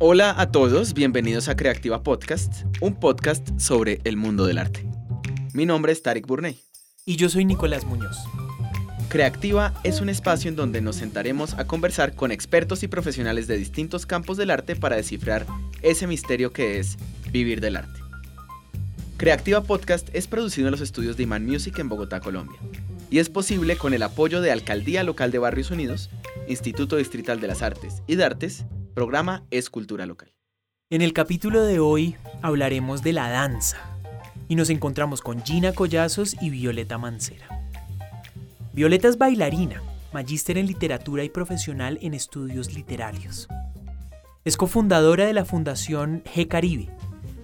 Hola a todos, bienvenidos a Creativa Podcast, un podcast sobre el mundo del arte. Mi nombre es Tarek Burney. Y yo soy Nicolás Muñoz. Creativa es un espacio en donde nos sentaremos a conversar con expertos y profesionales de distintos campos del arte para descifrar ese misterio que es vivir del arte. Creativa Podcast es producido en los estudios de Iman Music en Bogotá, Colombia, y es posible con el apoyo de Alcaldía Local de Barrios Unidos, Instituto Distrital de las Artes y de Artes, programa Es Cultura Local. En el capítulo de hoy hablaremos de la danza y nos encontramos con Gina Collazos y Violeta Mancera. Violeta es bailarina, magíster en literatura y profesional en estudios literarios. Es cofundadora de la Fundación G Caribe,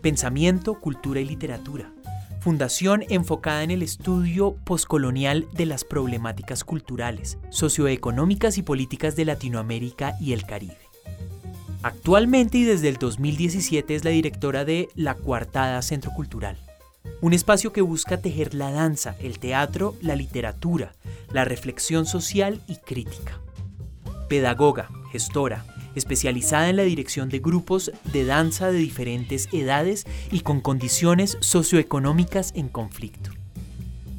Pensamiento, Cultura y Literatura, fundación enfocada en el estudio poscolonial de las problemáticas culturales, socioeconómicas y políticas de Latinoamérica y el Caribe. Actualmente y desde el 2017 es la directora de La Cuartada Centro Cultural, un espacio que busca tejer la danza, el teatro, la literatura, la reflexión social y crítica. Pedagoga, gestora, especializada en la dirección de grupos de danza de diferentes edades y con condiciones socioeconómicas en conflicto.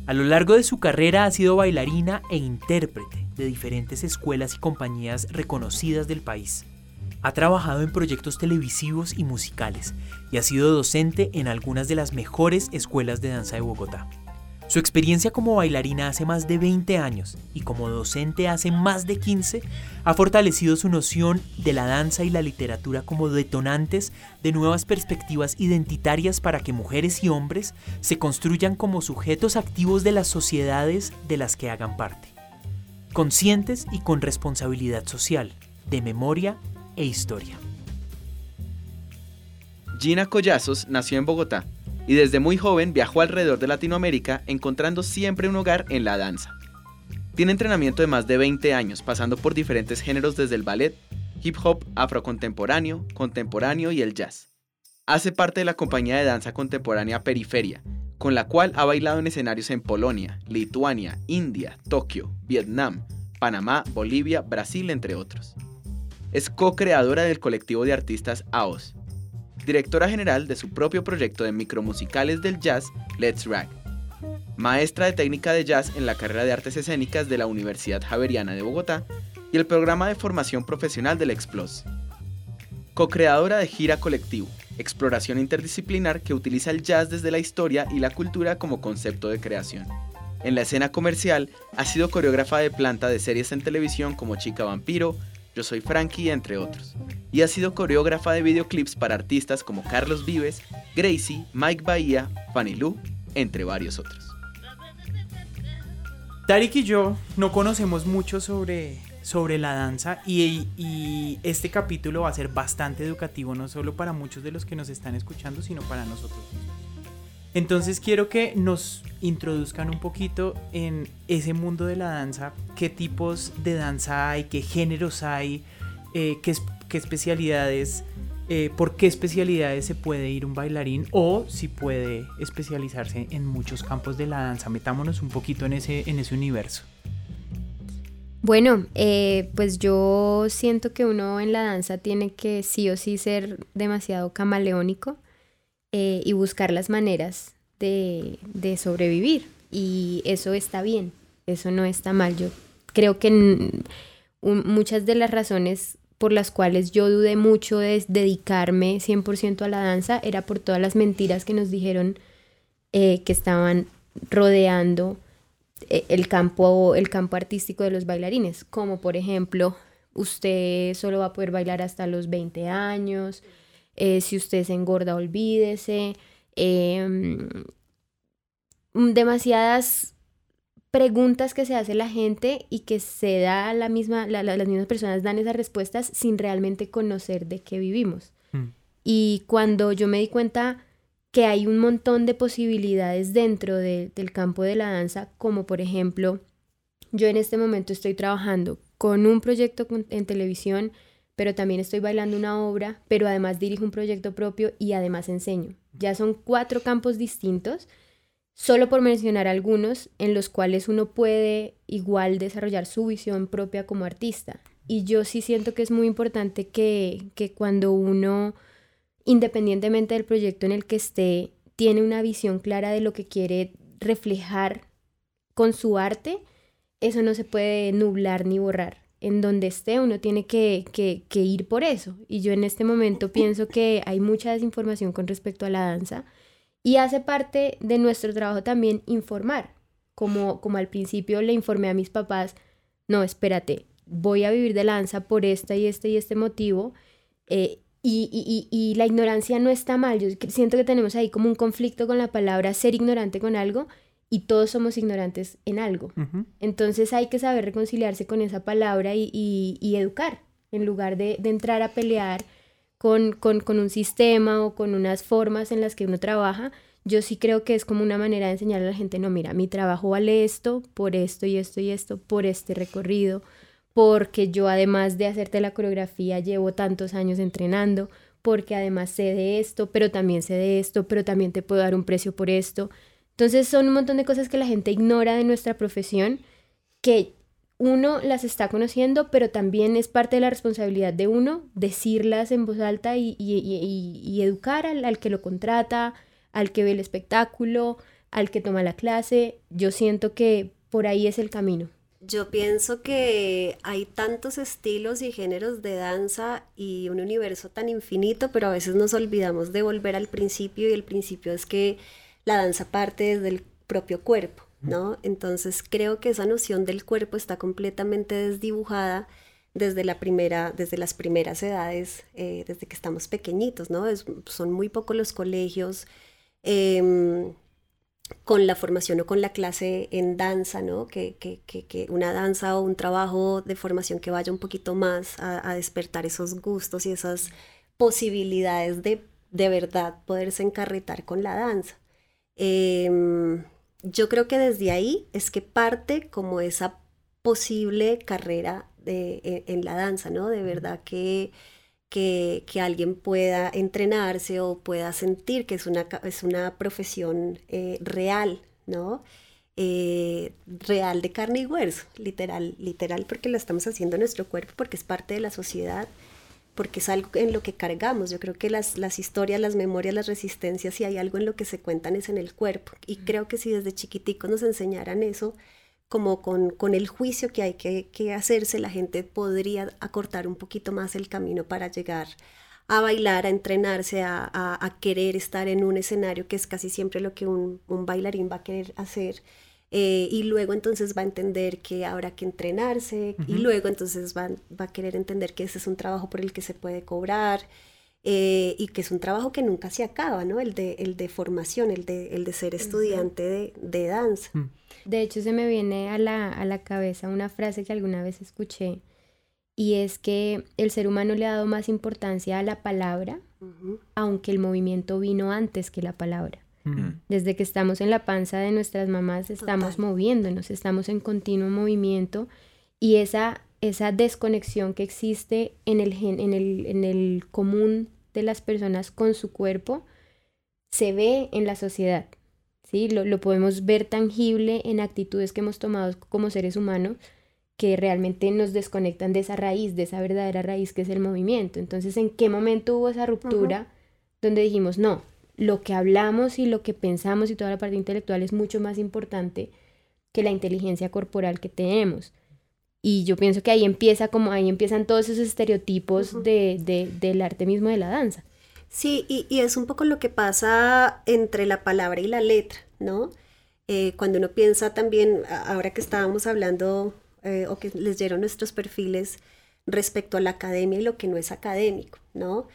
A lo largo de su carrera ha sido bailarina e intérprete de diferentes escuelas y compañías reconocidas del país. Ha trabajado en proyectos televisivos y musicales y ha sido docente en algunas de las mejores escuelas de danza de Bogotá. Su experiencia como bailarina hace más de 20 años y como docente hace más de 15 ha fortalecido su noción de la danza y la literatura como detonantes de nuevas perspectivas identitarias para que mujeres y hombres se construyan como sujetos activos de las sociedades de las que hagan parte, conscientes y con responsabilidad social, de memoria e historia. Gina Collazos nació en Bogotá y desde muy joven viajó alrededor de Latinoamérica encontrando siempre un hogar en la danza. Tiene entrenamiento de más de 20 años, pasando por diferentes géneros desde el ballet, hip hop, afrocontemporáneo, contemporáneo y el jazz. Hace parte de la compañía de danza contemporánea Periferia, con la cual ha bailado en escenarios en Polonia, Lituania, India, Tokio, Vietnam, Panamá, Bolivia, Brasil, entre otros. Es co-creadora del colectivo de artistas AOS, directora general de su propio proyecto de micromusicales del jazz, Let's Rag. Maestra de técnica de jazz en la carrera de artes escénicas de la Universidad Javeriana de Bogotá y el programa de formación profesional del Explos. Co-creadora de Gira Colectivo, exploración interdisciplinar que utiliza el jazz desde la historia y la cultura como concepto de creación. En la escena comercial ha sido coreógrafa de planta de series en televisión como Chica Vampiro, Yo Soy Frankie, entre otros y ha sido coreógrafa de videoclips para artistas como Carlos Vives, Gracie, Mike Bahía, Fanny Lu, entre varios otros. Tarik y yo no conocemos mucho sobre, sobre la danza y, y, este capítulo va a ser bastante educativo, no solo para muchos de los que nos están escuchando, sino para nosotros Entonces quiero que nos introduzcan un poquito en ese mundo de la danza, qué tipos de danza hay, qué géneros hay, eh, qué, especialidades, eh, por qué especialidades se puede ir un bailarín o si puede especializarse en muchos campos de la danza. Metámonos un poquito en ese, en ese universo. Bueno, eh, pues yo siento que uno en la danza tiene que sí o sí ser demasiado camaleónico eh, y buscar las maneras de, de, sobrevivir. Y eso está bien, eso no está mal. Yo creo que muchas de las razones por las cuales yo dudé mucho de dedicarme 100% a la danza era por todas las mentiras que nos dijeron eh, que estaban rodeando eh, el, campo, el campo artístico de los bailarines, como por ejemplo, usted solo va a poder bailar hasta los 20 años, eh, si usted se engorda, olvídese. Em, demasiadas preguntas que se hace la gente y que se da la misma, las mismas personas dan esas respuestas sin realmente conocer de qué vivimos. Mm. Y cuando yo me di cuenta que hay un montón de posibilidades dentro del campo de la danza, como por ejemplo, yo en este momento estoy trabajando con un proyecto en televisión, pero también estoy bailando una obra, pero además dirijo un proyecto propio y además enseño. Ya son cuatro campos distintos Solo por mencionar algunos en los cuales uno puede igual desarrollar su visión propia como artista. y yo sí siento que es muy importante que, que cuando uno, independientemente del proyecto en el que esté, tiene una visión clara de lo que quiere reflejar con su arte, eso no se puede nublar ni borrar. En donde esté uno tiene que, que, ir por eso. Y yo en este momento pienso que hay mucha desinformación con respecto a la danza y hace parte de nuestro trabajo también informar. Como, como al principio le informé a mis papás, no, espérate, voy a vivir de la danza por este y este y este motivo. Eh, y, y, y, la ignorancia no está mal. Yo siento que tenemos ahí como un conflicto con la palabra ser ignorante con algo y todos somos ignorantes en algo. Entonces hay que saber reconciliarse con esa palabra y, y educar en lugar de, de entrar a pelear con, con, con, un sistema o con unas formas en las que uno trabaja. Yo sí creo que es como una manera de enseñarle a la gente, no, mira, mi trabajo vale esto, por esto y esto y esto, por este recorrido, porque yo además de hacerte la coreografía llevo tantos años entrenando, porque además sé de esto, pero también sé de esto, pero también te puedo dar un precio por esto. Entonces son un montón de cosas que la gente ignora de nuestra profesión, que uno las está conociendo, pero también es parte de la responsabilidad de uno decirlas en voz alta y, y, educar al, al que lo contrata, al que ve el espectáculo, al que toma la clase. Yo siento que por ahí es el camino. Yo pienso que hay tantos estilos y géneros de danza y un universo tan infinito, pero a veces nos olvidamos de volver al principio y el principio es que la danza parte desde el propio cuerpo, ¿no? Entonces creo que esa noción del cuerpo está completamente desdibujada desde, la primera, desde las primeras edades, eh, desde que estamos pequeñitos, ¿no? son muy pocos los colegios. Em, con la formación o con la clase en danza, ¿no? Que, una danza o un trabajo de formación que vaya un poquito más a, despertar esos gustos y esas posibilidades de de verdad poderse encarretar con la danza. Em, yo creo que desde ahí es que parte como esa posible carrera de, e, en, la danza, ¿no? De verdad que que, alguien pueda entrenarse o pueda sentir que es una, es una profesión eh, real, ¿no? Eh, real de carne y hueso, literal, literal porque lo estamos haciendo en nuestro cuerpo, porque es parte de la sociedad, porque es algo en lo que cargamos. Yo creo que las, las historias, las memorias, las resistencias, si hay algo en lo que se cuentan es en el cuerpo. Y creo que si desde chiquiticos nos enseñaran eso, como con, con, el juicio que hay que, que, hacerse, la gente podría acortar un poquito más el camino para llegar a bailar, a entrenarse, a, a, querer estar en un escenario que es casi siempre lo que un, un bailarín va a querer hacer. Eh, y luego entonces va a entender que habrá que entrenarse y luego entonces va, va, a querer entender que ese es un trabajo por el que se puede cobrar eh, y que es un trabajo que nunca se acaba, ¿no? El de, el de formación, el de, el de ser estudiante de, de danza. Mm. De hecho, se me viene a la, a la cabeza una frase que alguna vez escuché y es que el ser humano le ha dado más importancia a la palabra, aunque el movimiento vino antes que la palabra. Mm. Desde que estamos en la panza de nuestras mamás estamos moviéndonos, estamos en continuo movimiento y esa, esa desconexión que existe en el, en, el, en el común de las personas con su cuerpo se ve en la sociedad. ¿sí? Lo, podemos ver tangible en actitudes que hemos tomado como seres humanos que realmente nos desconectan de esa raíz, de esa verdadera raíz que es el movimiento. Entonces, ¿en qué momento hubo esa ruptura donde dijimos, no, lo que hablamos y lo que pensamos y toda la parte intelectual es mucho más importante que la inteligencia corporal que tenemos? Y yo pienso que ahí empieza como ahí empiezan todos esos estereotipos de, de, del arte mismo de la danza. Sí, y, y, es un poco lo que pasa entre la palabra y la letra, ¿no? Eh, cuando uno piensa también, ahora que estábamos hablando eh, o que les dieron nuestros perfiles respecto a la academia y lo que no es académico, ¿no?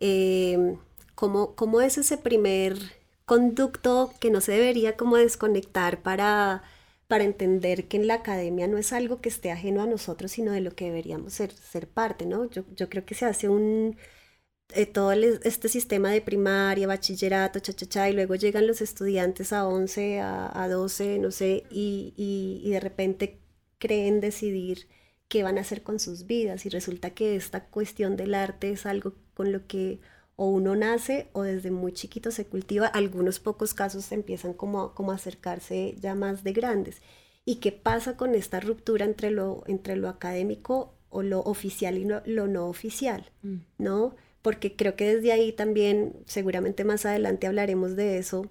Eh, ¿cómo, ¿Cómo es ese primer conducto que no se debería como desconectar para, para entender que en la academia no es algo que esté ajeno a nosotros, sino de lo que deberíamos ser, ser parte, ¿no? Yo, yo creo que se hace un eh, todo este sistema de primaria, bachillerato, cha, cha, cha, y luego llegan los estudiantes a 11, a, a 12, no sé, y, y, y, de repente creen decidir qué van a hacer con sus vidas y resulta que esta cuestión del arte es algo con lo que o uno nace o desde muy chiquito se cultiva, algunos pocos casos empiezan como, como a acercarse ya más de grandes. ¿Y qué pasa con esta ruptura entre lo, entre lo académico o lo oficial y lo no oficial, mm. ¿no? Porque creo que desde ahí también, seguramente más adelante hablaremos de eso,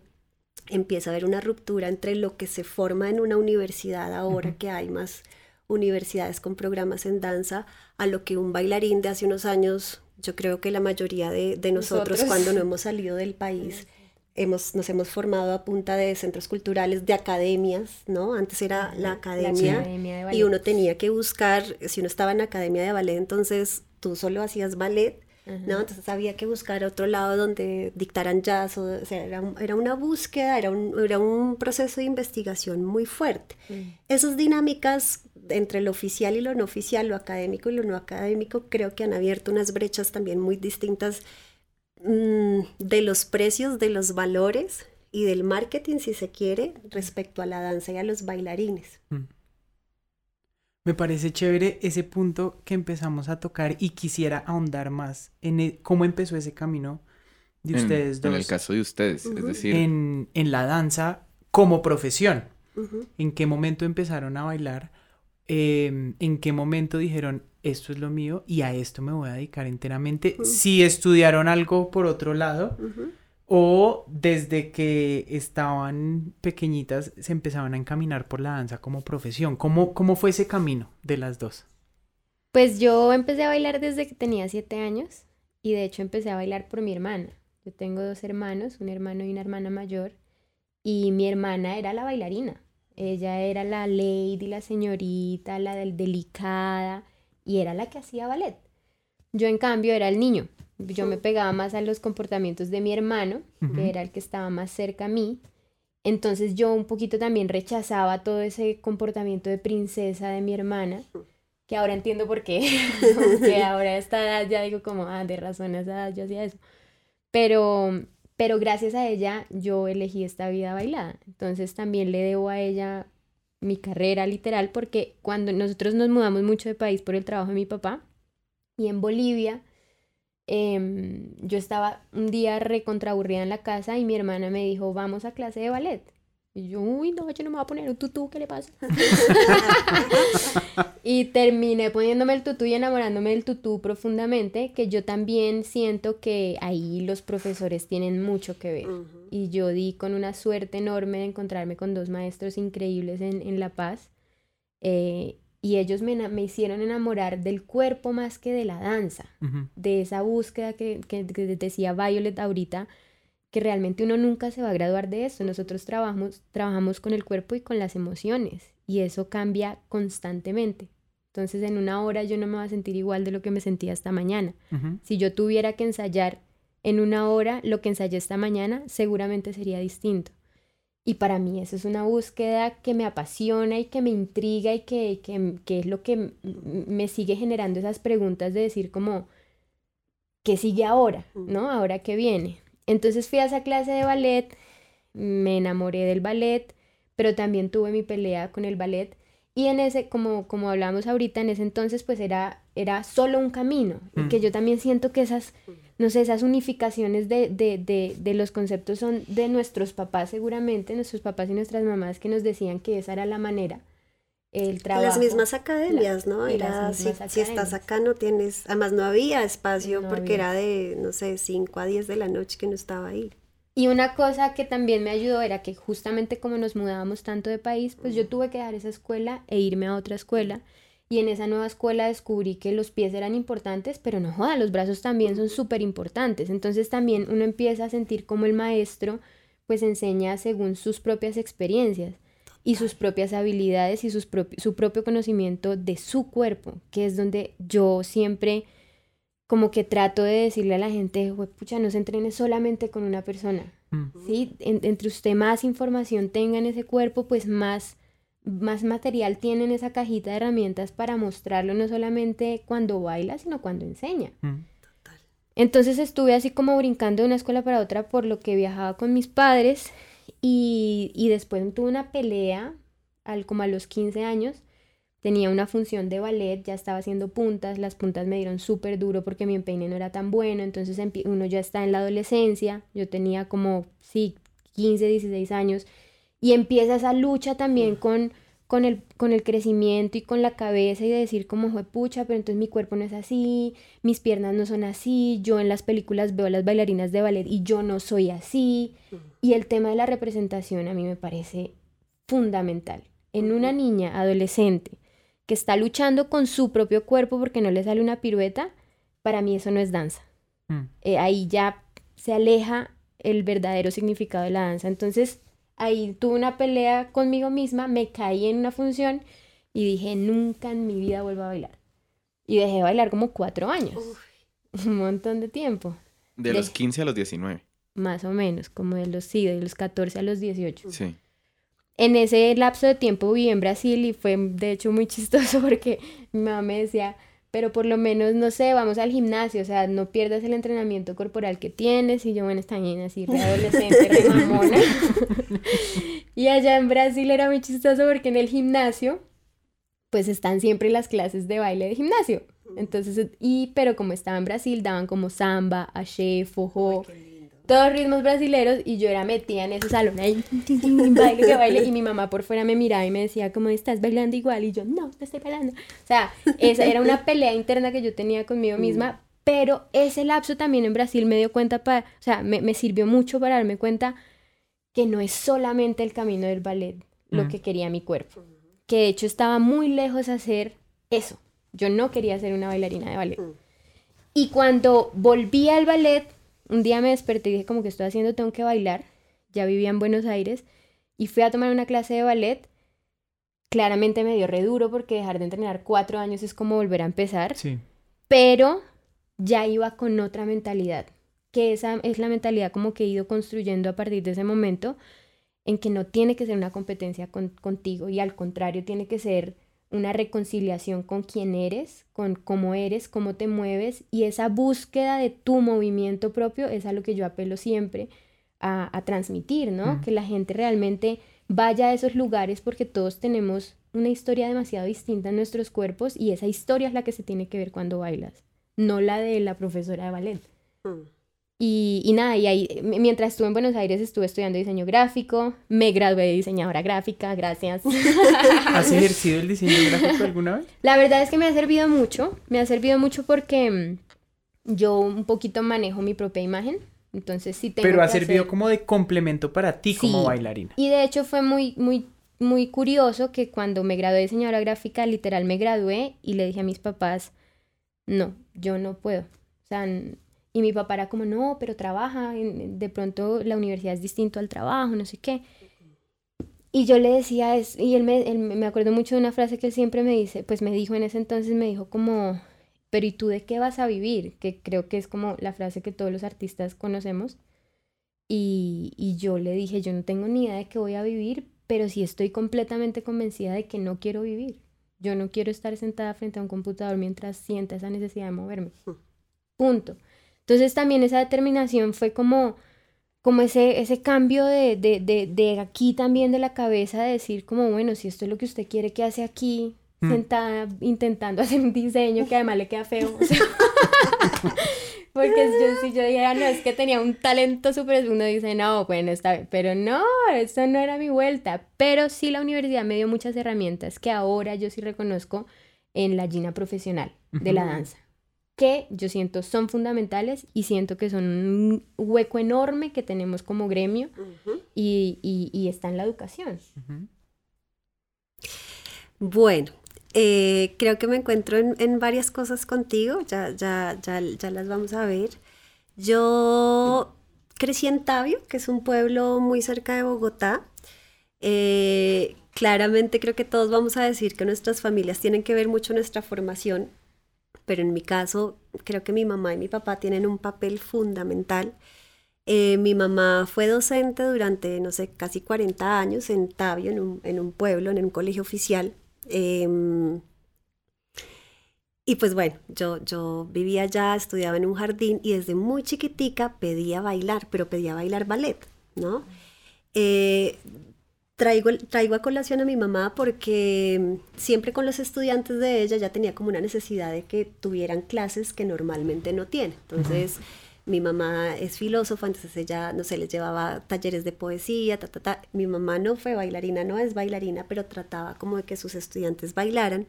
empieza a haber una ruptura entre lo que se forma en una universidad ahora que hay más universidades con programas en danza a lo que un bailarín de hace unos años, yo creo que la mayoría de, nosotros, cuando no hemos salido del país hemos, nos hemos formado a punta de centros culturales, de academias, ¿no? Antes era la academia, y uno tenía que buscar, si uno estaba en la academia de ballet, entonces tú solo hacías ballet, ¿no? Entonces había que buscar otro lado donde dictaran jazz, o, sea, era, era, una búsqueda, era un, era un proceso de investigación muy fuerte. Mm. Esas dinámicas entre lo oficial y lo no oficial, lo académico y lo no académico, creo que han abierto unas brechas también muy distintas Mm, de los precios, de los valores y del marketing, si se quiere, respecto a la danza y a los bailarines. Mm. Me parece chévere ese punto que empezamos a tocar y quisiera ahondar más en e, cómo empezó ese camino de ustedes dos. En el caso de ustedes, es decir. En, la danza como profesión. ¿En qué momento empezaron a bailar? Em, ¿En qué momento dijeron, esto es lo mío y a esto me voy a dedicar enteramente. Si estudiaron algo por otro lado o desde que estaban pequeñitas se empezaban a encaminar por la danza como profesión. ¿Cómo, cómo fue ese camino de las dos? Pues yo empecé a bailar desde que tenía siete años y de hecho empecé a bailar por mi hermana. Yo tengo dos hermanos, un hermano y una hermana mayor y mi hermana era la bailarina. Ella era la lady, la señorita, la del delicada y era la que hacía ballet. Yo en cambio era el niño. Yo me pegaba más a los comportamientos de mi hermano, que era el que estaba más cerca a mí. Entonces yo un poquito también rechazaba todo ese comportamiento de princesa de mi hermana, que ahora entiendo por qué, que ahora a esta edad ya digo como, ah, de razón a esa edad yo hacía eso. Pero, pero gracias a ella yo elegí esta vida bailada. Entonces también le debo a ella mi carrera literal, porque cuando nosotros nos mudamos mucho de país por el trabajo de mi papá, y en Bolivia, em, yo estaba un día recontraburrida en la casa y mi hermana me dijo, vamos a clase de ballet. Y yo, uy, no, yo no me voy a poner un tutú, ¿qué le pasa? y terminé poniéndome el tutú y enamorándome del tutú profundamente, que yo también siento que ahí los profesores tienen mucho que ver. Y yo di con una suerte enorme de encontrarme con dos maestros increíbles en, La Paz. Eh, y ellos me, hicieron enamorar del cuerpo más que de la danza, de esa búsqueda que, que, que decía Violet ahorita, que realmente uno nunca se va a graduar de eso. Nosotros trabajamos, trabajamos con el cuerpo y con las emociones y eso cambia constantemente. Entonces en una hora yo no me voy a sentir igual de lo que me sentía esta mañana. Si yo tuviera que ensayar en una hora lo que ensayé esta mañana, seguramente sería distinto. Y para mí eso es una búsqueda que me apasiona y que me intriga y que, que, que es lo que me sigue generando esas preguntas de decir como, ¿qué sigue ahora? ¿No? Ahora que viene. Entonces fui a esa clase de ballet, me enamoré del ballet, pero también tuve mi pelea con el ballet. Y en ese, como, como hablamos ahorita, en ese entonces pues era, era solo un camino. Y que mm. yo también siento que esas, no sé, esas unificaciones de, de, de, de, los conceptos son de nuestros papás seguramente, nuestros papás y nuestras mamás que nos decían que esa era la manera el trabajo. Las mismas academias, ¿no? Era, si, si, estás acá no tienes, además no había espacio porque era de, no sé, 5 a 10 de la noche que no estaba ahí. Y una cosa que también me ayudó era que justamente como nos mudábamos tanto de país, pues yo tuve que dejar esa escuela e irme a otra escuela. Y en esa nueva escuela descubrí que los pies eran importantes, pero no joda, los brazos también son súper importantes. Entonces también uno empieza a sentir como el maestro pues enseña según sus propias experiencias y sus propias habilidades y sus su propio conocimiento de su cuerpo, que es donde yo siempre como que trato de decirle a la gente, pucha, no se entrene solamente con una persona, mm. ¿sí? entre usted más información tenga en ese cuerpo, pues más, más material tiene en esa cajita de herramientas para mostrarlo no solamente cuando baila, sino cuando enseña. Mm. Entonces estuve así como brincando de una escuela para otra por lo que viajaba con mis padres y, y después tuve una pelea, al, como a los 15 años, tenía una función de ballet, ya estaba haciendo puntas, las puntas me dieron súper duro porque mi empeine no era tan bueno, entonces uno ya está en la adolescencia, yo tenía como, sí, 15, 16 años, y empieza esa lucha también con, con el, con el crecimiento y con la cabeza y de decir como fue pucha, pero entonces mi cuerpo no es así, mis piernas no son así, yo en las películas veo a las bailarinas de ballet y yo no soy así. Y el tema de la representación a mí me parece fundamental. En una niña adolescente que está luchando con su propio cuerpo porque no le sale una pirueta, para mí eso no es danza. Mm. Eh, ahí ya se aleja el verdadero significado de la danza. Entonces, ahí tuve una pelea conmigo misma, me caí en una función y dije, nunca en mi vida vuelvo a bailar. Y dejé de bailar como cuatro años. Un montón de tiempo. De, los 15 a los 19. Más o menos, como de los, sí, de los 14 a los 18. Sí. En ese lapso de tiempo viví en Brasil y fue de hecho muy chistoso porque mi mamá me decía, pero por lo menos, no sé, vamos al gimnasio, o sea, no pierdas el entrenamiento corporal que tienes. Y yo, bueno, está bien, así, de adolescente, de mamona. y allá en Brasil era muy chistoso porque en el gimnasio, pues están siempre las clases de baile de gimnasio. Entonces, y, pero como estaba en Brasil, daban como samba, axé, fojo, todos ritmos brasileros y yo era metida en ese salón ahí, baile que baile y mi mamá por fuera me miraba y me decía como estás bailando igual y yo no, no estoy bailando. O sea, esa era una pelea interna que yo tenía conmigo misma, pero ese lapso también en Brasil me dio cuenta para, o sea, me, me sirvió mucho para darme cuenta que no es solamente el camino del ballet lo que quería mi cuerpo, que de hecho estaba muy lejos de hacer eso. Yo no quería ser una bailarina de ballet. Y cuando volví al ballet, un día me desperté y dije como que estoy haciendo, tengo que bailar. Ya vivía en Buenos Aires y fui a tomar una clase de ballet. Claramente me dio re duro porque dejar de entrenar cuatro años es como volver a empezar. Sí. Pero ya iba con otra mentalidad, que esa es la mentalidad como que he ido construyendo a partir de ese momento, en que no tiene que ser una competencia contigo y al contrario tiene que ser una reconciliación con quién eres, con cómo eres, cómo te mueves y esa búsqueda de tu movimiento propio es a lo que yo apelo siempre a, transmitir, ¿no? Mm. Que la gente realmente vaya a esos lugares porque todos tenemos una historia demasiado distinta en nuestros cuerpos y esa historia es la que se tiene que ver cuando bailas, no la de la profesora de ballet. Mm. Y, nada, y ahí, mientras estuve en Buenos Aires, estuve estudiando diseño gráfico, me gradué de diseñadora gráfica, gracias. ¿Has ejercido el diseño gráfico alguna vez? La verdad es que me ha servido mucho, me ha servido mucho porque mm, yo un poquito manejo mi propia imagen, entonces sí tengo Pero ha servido como de complemento para ti como bailarina. Y de hecho fue muy, muy, muy curioso que cuando me gradué de diseñadora gráfica, literal me gradué y le dije a mis papás, no, yo no puedo. O sea, y mi papá era como, no, pero trabaja, de pronto la universidad es distinto al trabajo, no sé qué. Y yo le decía, es, y él me, me acuerdo mucho de una frase que él siempre me dice, pues me dijo en ese entonces, me dijo como, pero ¿y tú de qué vas a vivir? Que creo que es como la frase que todos los artistas conocemos. Y, y yo le dije, yo no tengo ni idea de qué voy a vivir, pero sí estoy completamente convencida de que no quiero vivir. Yo no quiero estar sentada frente a un computador mientras sienta esa necesidad de moverme. Hmm. Punto. Entonces también esa determinación fue como, como ese, ese cambio de, de, de, de, aquí también de la cabeza, de decir como, bueno, si esto es lo que usted quiere que hace aquí, mm. sentada intentando hacer un diseño que además le queda feo. porque yo, si yo dijera, no, es que tenía un talento súper, uno dice, no, bueno, está bien, pero no, eso no era mi vuelta. Pero sí la universidad me dio muchas herramientas que ahora yo sí reconozco en la Gina profesional de la danza que yo siento son fundamentales y siento que son un hueco enorme que tenemos como gremio y, está en la educación. Bueno, eh, creo que me encuentro en, varias cosas contigo, ya, ya, ya, ya las vamos a ver. Yo crecí en Tabio, que es un pueblo muy cerca de Bogotá. Eh, claramente creo que todos vamos a decir que nuestras familias tienen que ver mucho nuestra formación pero en mi caso creo que mi mamá y mi papá tienen un papel fundamental. Eh, mi mamá fue docente durante, no sé, casi 40 años en Tabio, en un, en un pueblo, en un colegio oficial. Em, y pues bueno, yo, yo vivía allá, estudiaba en un jardín y desde muy chiquitica pedía bailar, pero pedía bailar ballet, ¿no? Eh, traigo, traigo a colación a mi mamá porque mm, siempre con los estudiantes de ella ya tenía como una necesidad de que tuvieran clases que normalmente no tiene. Entonces, Mi mamá es filósofa, entonces ella, no sé, les llevaba talleres de poesía, ta, ta, ta. Mi mamá no fue bailarina, no es bailarina, pero trataba como de que sus estudiantes bailaran.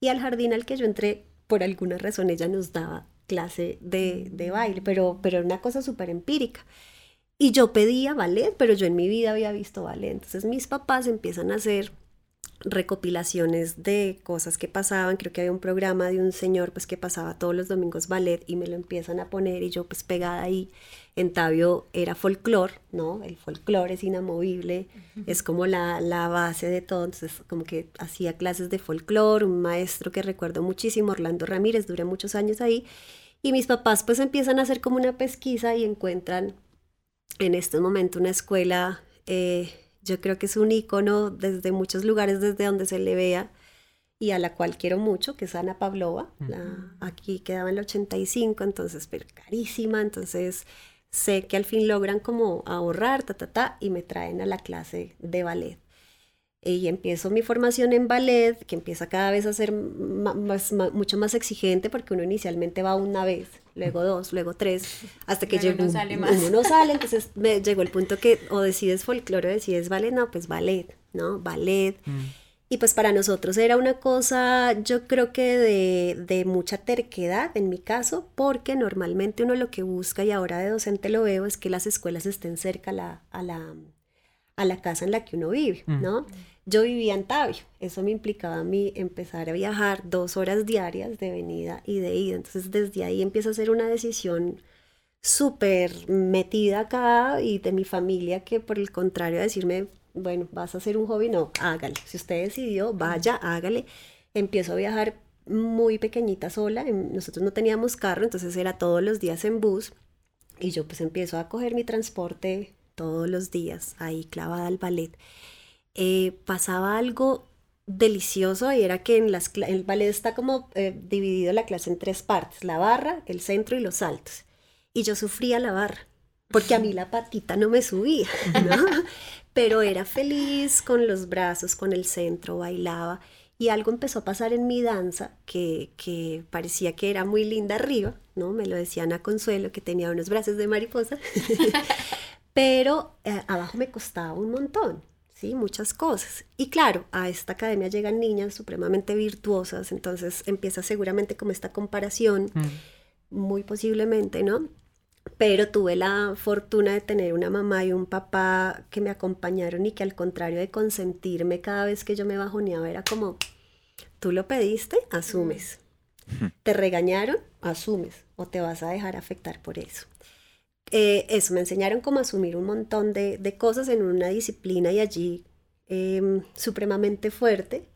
Y al jardín al que yo entré, por alguna razón, ella nos daba clase de, de baile, pero, pero una cosa súper empírica. Y yo pedía ballet, pero yo en mi vida había visto ballet. Entonces mis papás empiezan a hacer recopilaciones de cosas que pasaban. Creo que había un programa de un señor pues que pasaba todos los domingos ballet y me lo empiezan a poner y yo pues pegada ahí en Tabio era folclore, ¿no? El folclore es inamovible, es como la, la, base de todo. Entonces como que hacía clases de folclore, un maestro que recuerdo muchísimo, Orlando Ramírez, duré muchos años ahí. Y mis papás pues empiezan a hacer como una pesquisa y encuentran en este momento una escuela, eh, yo creo que es un icono desde muchos lugares, desde donde se le vea y a la cual quiero mucho, que es Ana Pavlova. la, aquí quedaba en el 85, entonces, pero carísima, entonces sé que al fin logran como ahorrar, ta, ta, ta, y me traen a la clase de ballet y empiezo mi formación en ballet, que empieza cada vez a ser más, mucho más exigente porque uno inicialmente va una vez, luego dos, luego tres, hasta que llegó, uno sale más. Uno no sale, entonces me llegó el punto que o decides folclore o decides ballet, no, pues ballet, ¿no? Ballet. Mm. Y pues para nosotros era una cosa, yo creo que de, de, mucha terquedad en mi caso, porque normalmente uno lo que busca, y ahora de docente lo veo, es que las escuelas estén cerca a la, a la, a la casa en la que uno vive, mm. Yo vivía en Tabio, eso me implicaba a mí empezar a viajar dos horas diarias de venida y de ida. Entonces desde ahí empieza a ser una decisión súper metida acá y de mi familia que por el contrario a decirme, bueno, vas a hacer un hobby, no, hágale. Si usted decidió, vaya, hágale. Empiezo a viajar muy pequeñita sola, nosotros no teníamos carro, entonces era todos los días en bus y yo pues empiezo a coger mi transporte todos los días ahí clavada al ballet. Eh, pasaba algo delicioso y era que en las el ballet está como eh, dividido la clase en tres partes, la barra, el centro y los saltos. Y yo sufría la barra, porque a mí la patita no me subía, Pero era feliz con los brazos, con el centro, bailaba. Y algo empezó a pasar en mi danza que, que parecía que era muy linda arriba, ¿no? Me lo decían a Consuelo, que tenía unos brazos de mariposa. Pero eh, abajo me costaba un montón. Muchas cosas. Y claro, a esta academia llegan niñas supremamente virtuosas, entonces empieza seguramente como esta comparación, mm. muy posiblemente, ¿no? Pero tuve la fortuna de tener una mamá y un papá que me acompañaron y que al contrario de consentirme cada vez que yo me bajoneaba era como, tú lo pediste, asumes. Mm. Te regañaron, asumes o te vas a dejar afectar por eso. Eh, eso, me enseñaron cómo asumir un montón de, cosas en una disciplina y allí em, supremamente fuerte.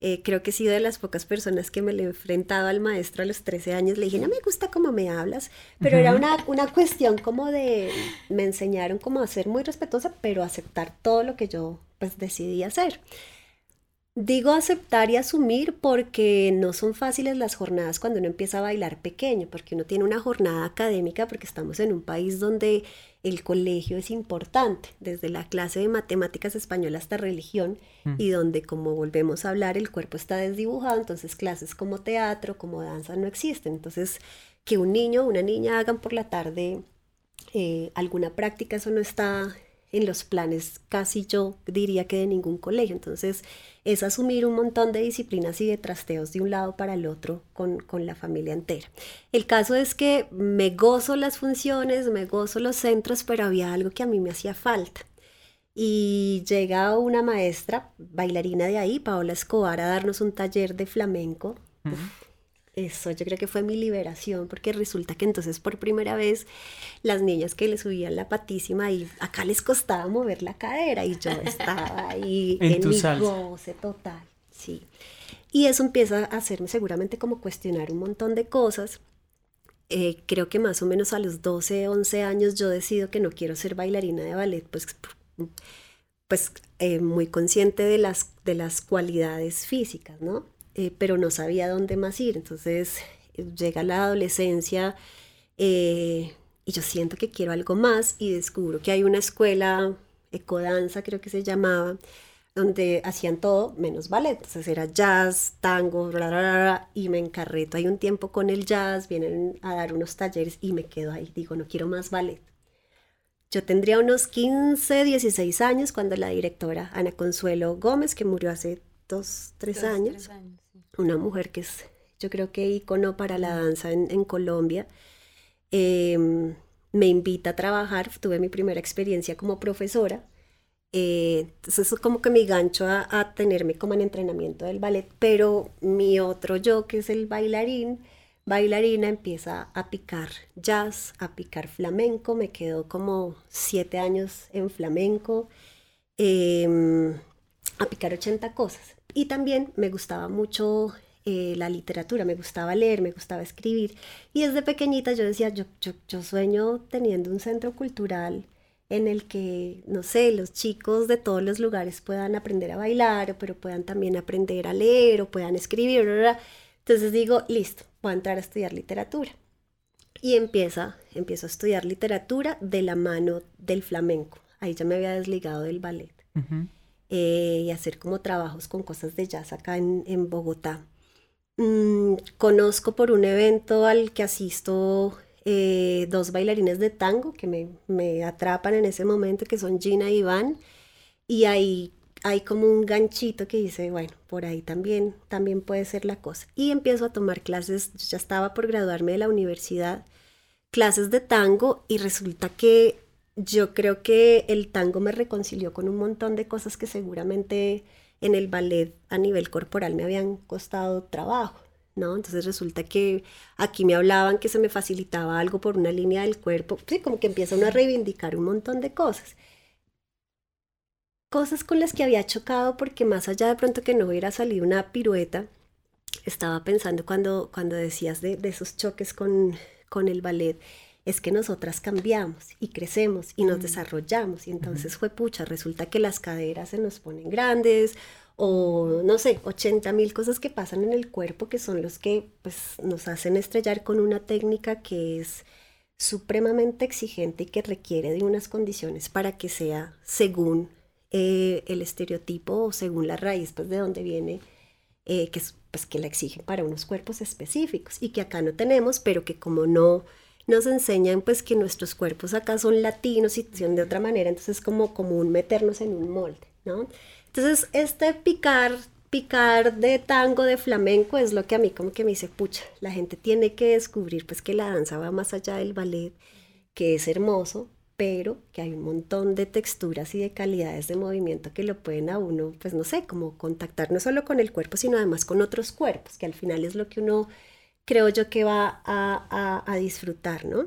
Eh, creo que he sido de las pocas personas que me le he enfrentado al maestro a los 13 años. Le dije, no me gusta cómo me hablas, pero era una, una cuestión como de, me enseñaron cómo a ser muy respetuosa, pero aceptar todo lo que yo pues decidí hacer. Digo aceptar y asumir porque no son fáciles las jornadas cuando uno empieza a bailar pequeño, porque uno tiene una jornada académica, porque estamos en un país donde el colegio es importante, desde la clase de matemáticas española hasta religión, mm. y donde, como volvemos a hablar, el cuerpo está desdibujado, entonces clases como teatro, como danza no existen. Entonces, que un niño o una niña hagan por la tarde eh, alguna práctica, eso no está en los planes casi yo diría que de ningún colegio. Entonces es asumir un montón de disciplinas y de trasteos de un lado para el otro con, la familia entera. El caso es que me gozo las funciones, me gozo los centros, pero había algo que a mí me hacía falta. Y llega una maestra, bailarina de ahí, Paola Escobar, a darnos un taller de flamenco. Eso, yo creo que fue mi liberación, porque resulta que entonces por primera vez las niñas que le subían la patísima y acá les costaba mover la cadera y yo estaba ahí en, mi goce total, sí. Y eso empieza a hacerme seguramente como cuestionar un montón de cosas. Eh, creo que más o menos a los 12, 11 años yo decido que no quiero ser bailarina de ballet, pues, pues eh, muy consciente de las, de las cualidades físicas, ¿no? Eh, pero no sabía dónde más ir. Entonces llega la adolescencia eh, y yo siento que quiero algo más y descubro que hay una escuela, ecodanza creo que se llamaba, donde hacían todo menos ballet. Entonces era jazz, tango, bla, bla, bla, y me encarreto hay un tiempo con el jazz, vienen a dar unos talleres y me quedo ahí. Digo, no quiero más ballet. Yo tendría unos 15, 16 años cuando la directora Ana Consuelo Gómez, que murió hace dos, tres años, una mujer que es, yo creo que icono para la danza en, Colombia, em, me invita a trabajar. Tuve mi primera experiencia como profesora eh, entonces eso es como que mi gancho a, tenerme como en entrenamiento del ballet, pero mi otro yo, que es el bailarín, bailarina, empieza a picar jazz, a picar flamenco, me quedo como siete años en flamenco, em, a picar 80 cosas. Y también me gustaba mucho eh, la literatura, me gustaba leer, me gustaba escribir. Y desde pequeñita yo decía, yo, yo, sueño teniendo un centro cultural en el que, no sé, los chicos de todos los lugares puedan aprender a bailar, pero puedan también aprender a leer o puedan escribir. Entonces digo, listo, voy a entrar a estudiar literatura. Y empieza, empiezo a estudiar literatura de la mano del flamenco. Ahí ya me había desligado del ballet. Eh, y hacer como trabajos con cosas de jazz acá en, Bogotá. Mm, conozco por un evento al que asisto eh, dos bailarines de tango que me, atrapan en ese momento, que son Gina y Iván, y ahí hay como un ganchito que dice, bueno, por ahí también, también puede ser la cosa. Y empiezo a tomar clases, ya estaba por graduarme de la universidad, clases de tango, y resulta que yo creo que el tango me reconcilió con un montón de cosas que seguramente en el ballet a nivel corporal me habían costado trabajo. ¿no? Entonces resulta que aquí me hablaban que se me facilitaba algo por una línea del cuerpo, sí, como que empiezan a reivindicar un montón de cosas. Cosas con las que había chocado porque más allá de pronto que no hubiera salido una pirueta, estaba pensando cuando, cuando decías de, esos choques con, con el ballet, es que nosotras cambiamos y crecemos y nos desarrollamos. Y entonces fue pucha, resulta que las caderas se nos ponen grandes o no sé, 80 mil cosas que pasan en el cuerpo que son los que pues, nos hacen estrellar con una técnica que es supremamente exigente y que requiere de unas condiciones para que sea según eh, el estereotipo o según la raíz pues, de donde viene, eh, que, pues, que la exigen para unos cuerpos específicos y que acá no tenemos, pero que como no nos enseñan pues que nuestros cuerpos acá son latinos y son de otra manera, entonces es como común meternos en un molde, ¿no? Entonces, este picar, picar de tango, de flamenco, es lo que a mí como que me dice, pucha, la gente tiene que descubrir pues que la danza va más allá del ballet, que es hermoso, pero que hay un montón de texturas y de calidades de movimiento que lo pueden a uno, pues no sé, como contactar no solo con el cuerpo, sino además con otros cuerpos, que al final es lo que uno creo yo que va a, a, a disfrutar, ¿no?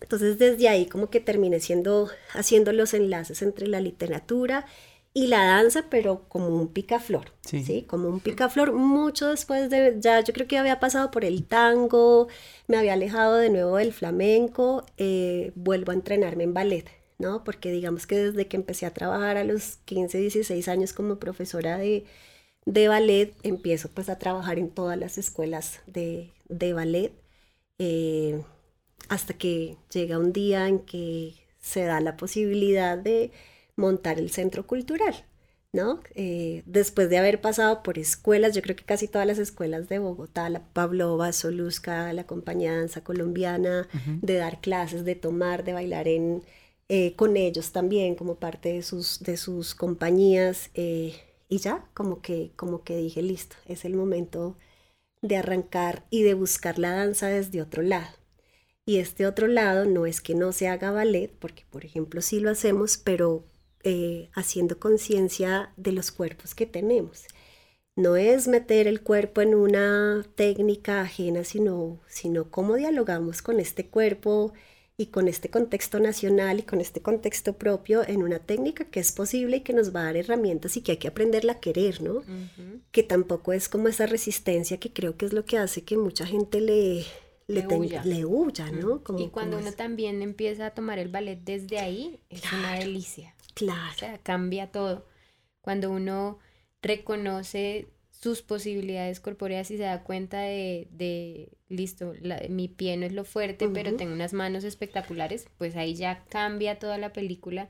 Entonces desde ahí como que terminé siendo, haciendo los enlaces entre la literatura y la danza, pero como un picaflor, sí. Como un picaflor, mucho después de, ya yo creo que había pasado por el tango, me había alejado de nuevo del flamenco, eh, vuelvo a entrenarme en ballet, ¿no? Porque digamos que desde que empecé a trabajar a los 15, 16 años como profesora de, ballet, empiezo pues a trabajar en todas las escuelas de, ballet, eh, hasta que llega un día en que se da la posibilidad de montar el centro cultural, ¿no? Eh, después de haber pasado por escuelas, yo creo que casi todas las escuelas de Bogotá, la Pavlova, Soluska, la Compañía Danza Colombiana, de dar clases, de tomar, de bailar en, eh, con ellos también como parte de sus, de sus compañías. Eh, y ya, como que, como que dije, listo, es el momento de arrancar y de buscar la danza desde otro lado. Y este otro lado no es que no se haga ballet, porque por ejemplo sí lo hacemos, pero eh, haciendo conciencia de los cuerpos que tenemos. No es meter el cuerpo en una técnica ajena, sino, sino cómo dialogamos con este cuerpo y con este contexto nacional y con este contexto propio en una técnica que es posible y que nos va a dar herramientas y que hay que aprenderla a querer, ¿no? Que tampoco es como esa resistencia que creo que es lo que hace que mucha gente le, le, huya. ¿no? y cuando uno también empieza a tomar el ballet desde ahí, es una delicia. Claro. O sea, cambia todo. Cuando uno reconoce sus posibilidades corpóreas y se da cuenta de, de listo, mi pie no es lo fuerte, pero tengo unas manos espectaculares, pues ahí ya cambia toda la película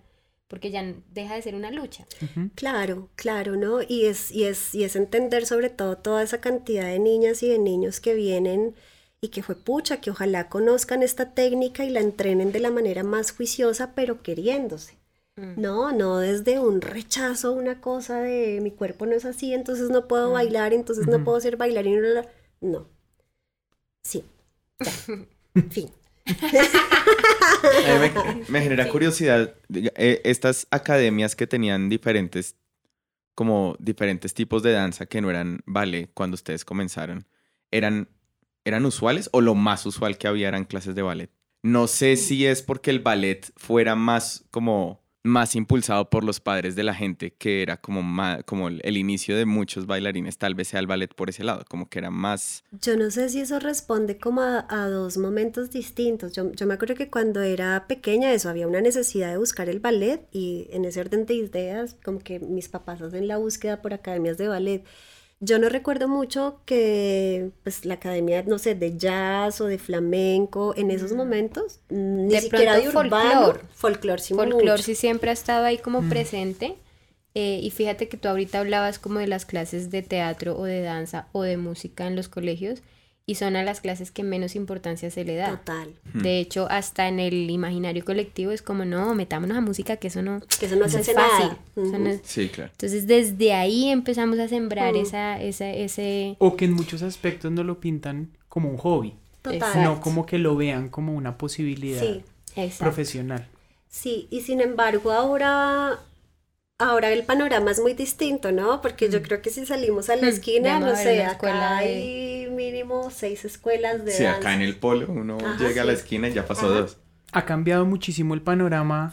porque ya deja de ser una lucha. Claro, claro, ¿no? Y es, y, es, y es entender sobre todo toda esa cantidad de niñas y de niños que vienen y que fue pucha, que ojalá conozcan esta técnica y la entrenen de la manera más juiciosa, pero queriéndose. Mm. No, no desde un rechazo, una cosa de mi cuerpo no es así, entonces no puedo mm. bailar, entonces no puedo ser bailarina. No. Sí. Ya. fin. me, genera curiosidad, eh, estas academias que tenían diferentes, como diferentes tipos de danza que no eran ballet cuando ustedes comenzaron, ¿eran, ¿eran usuales o lo más usual que había eran clases de ballet? No sé si es porque el ballet fuera más como más impulsado por los padres de la gente, que era como, como el, inicio de muchos bailarines, tal vez sea el ballet por ese lado, como que era más... Yo no sé si eso responde como a, dos momentos distintos. Yo, yo, me acuerdo que cuando era pequeña eso, había una necesidad de buscar el ballet y en ese orden de ideas, como que mis papás hacen la búsqueda por academias de ballet. Yo no recuerdo mucho que pues la academia, no sé, de jazz o de flamenco, en esos mm. momentos, ni de siquiera de folclore. Folclore sí, folclore sí siempre ha estado ahí como mm. presente. Eh, y fíjate que tú ahorita hablabas como de las clases de teatro o de danza o de música en los colegios y son a las clases que menos importancia se le da. Total. De hecho, hasta en el imaginario colectivo es como, no, metámonos a música, que eso no, que eso no, es fácil. Sí, claro. Entonces, desde ahí empezamos a sembrar esa, esa, ese... O que en muchos aspectos no lo pintan como un hobby. Total. No como que lo vean como una posibilidad profesional. Sí, y sin embargo ahora Ahora el panorama es muy distinto, ¿no? Porque yo mm. creo que si salimos a la mm. esquina, no sé, acá hay mínimo seis escuelas de Sí, acá en el polo uno llega a la esquina y ya pasó dos. Ha cambiado muchísimo el panorama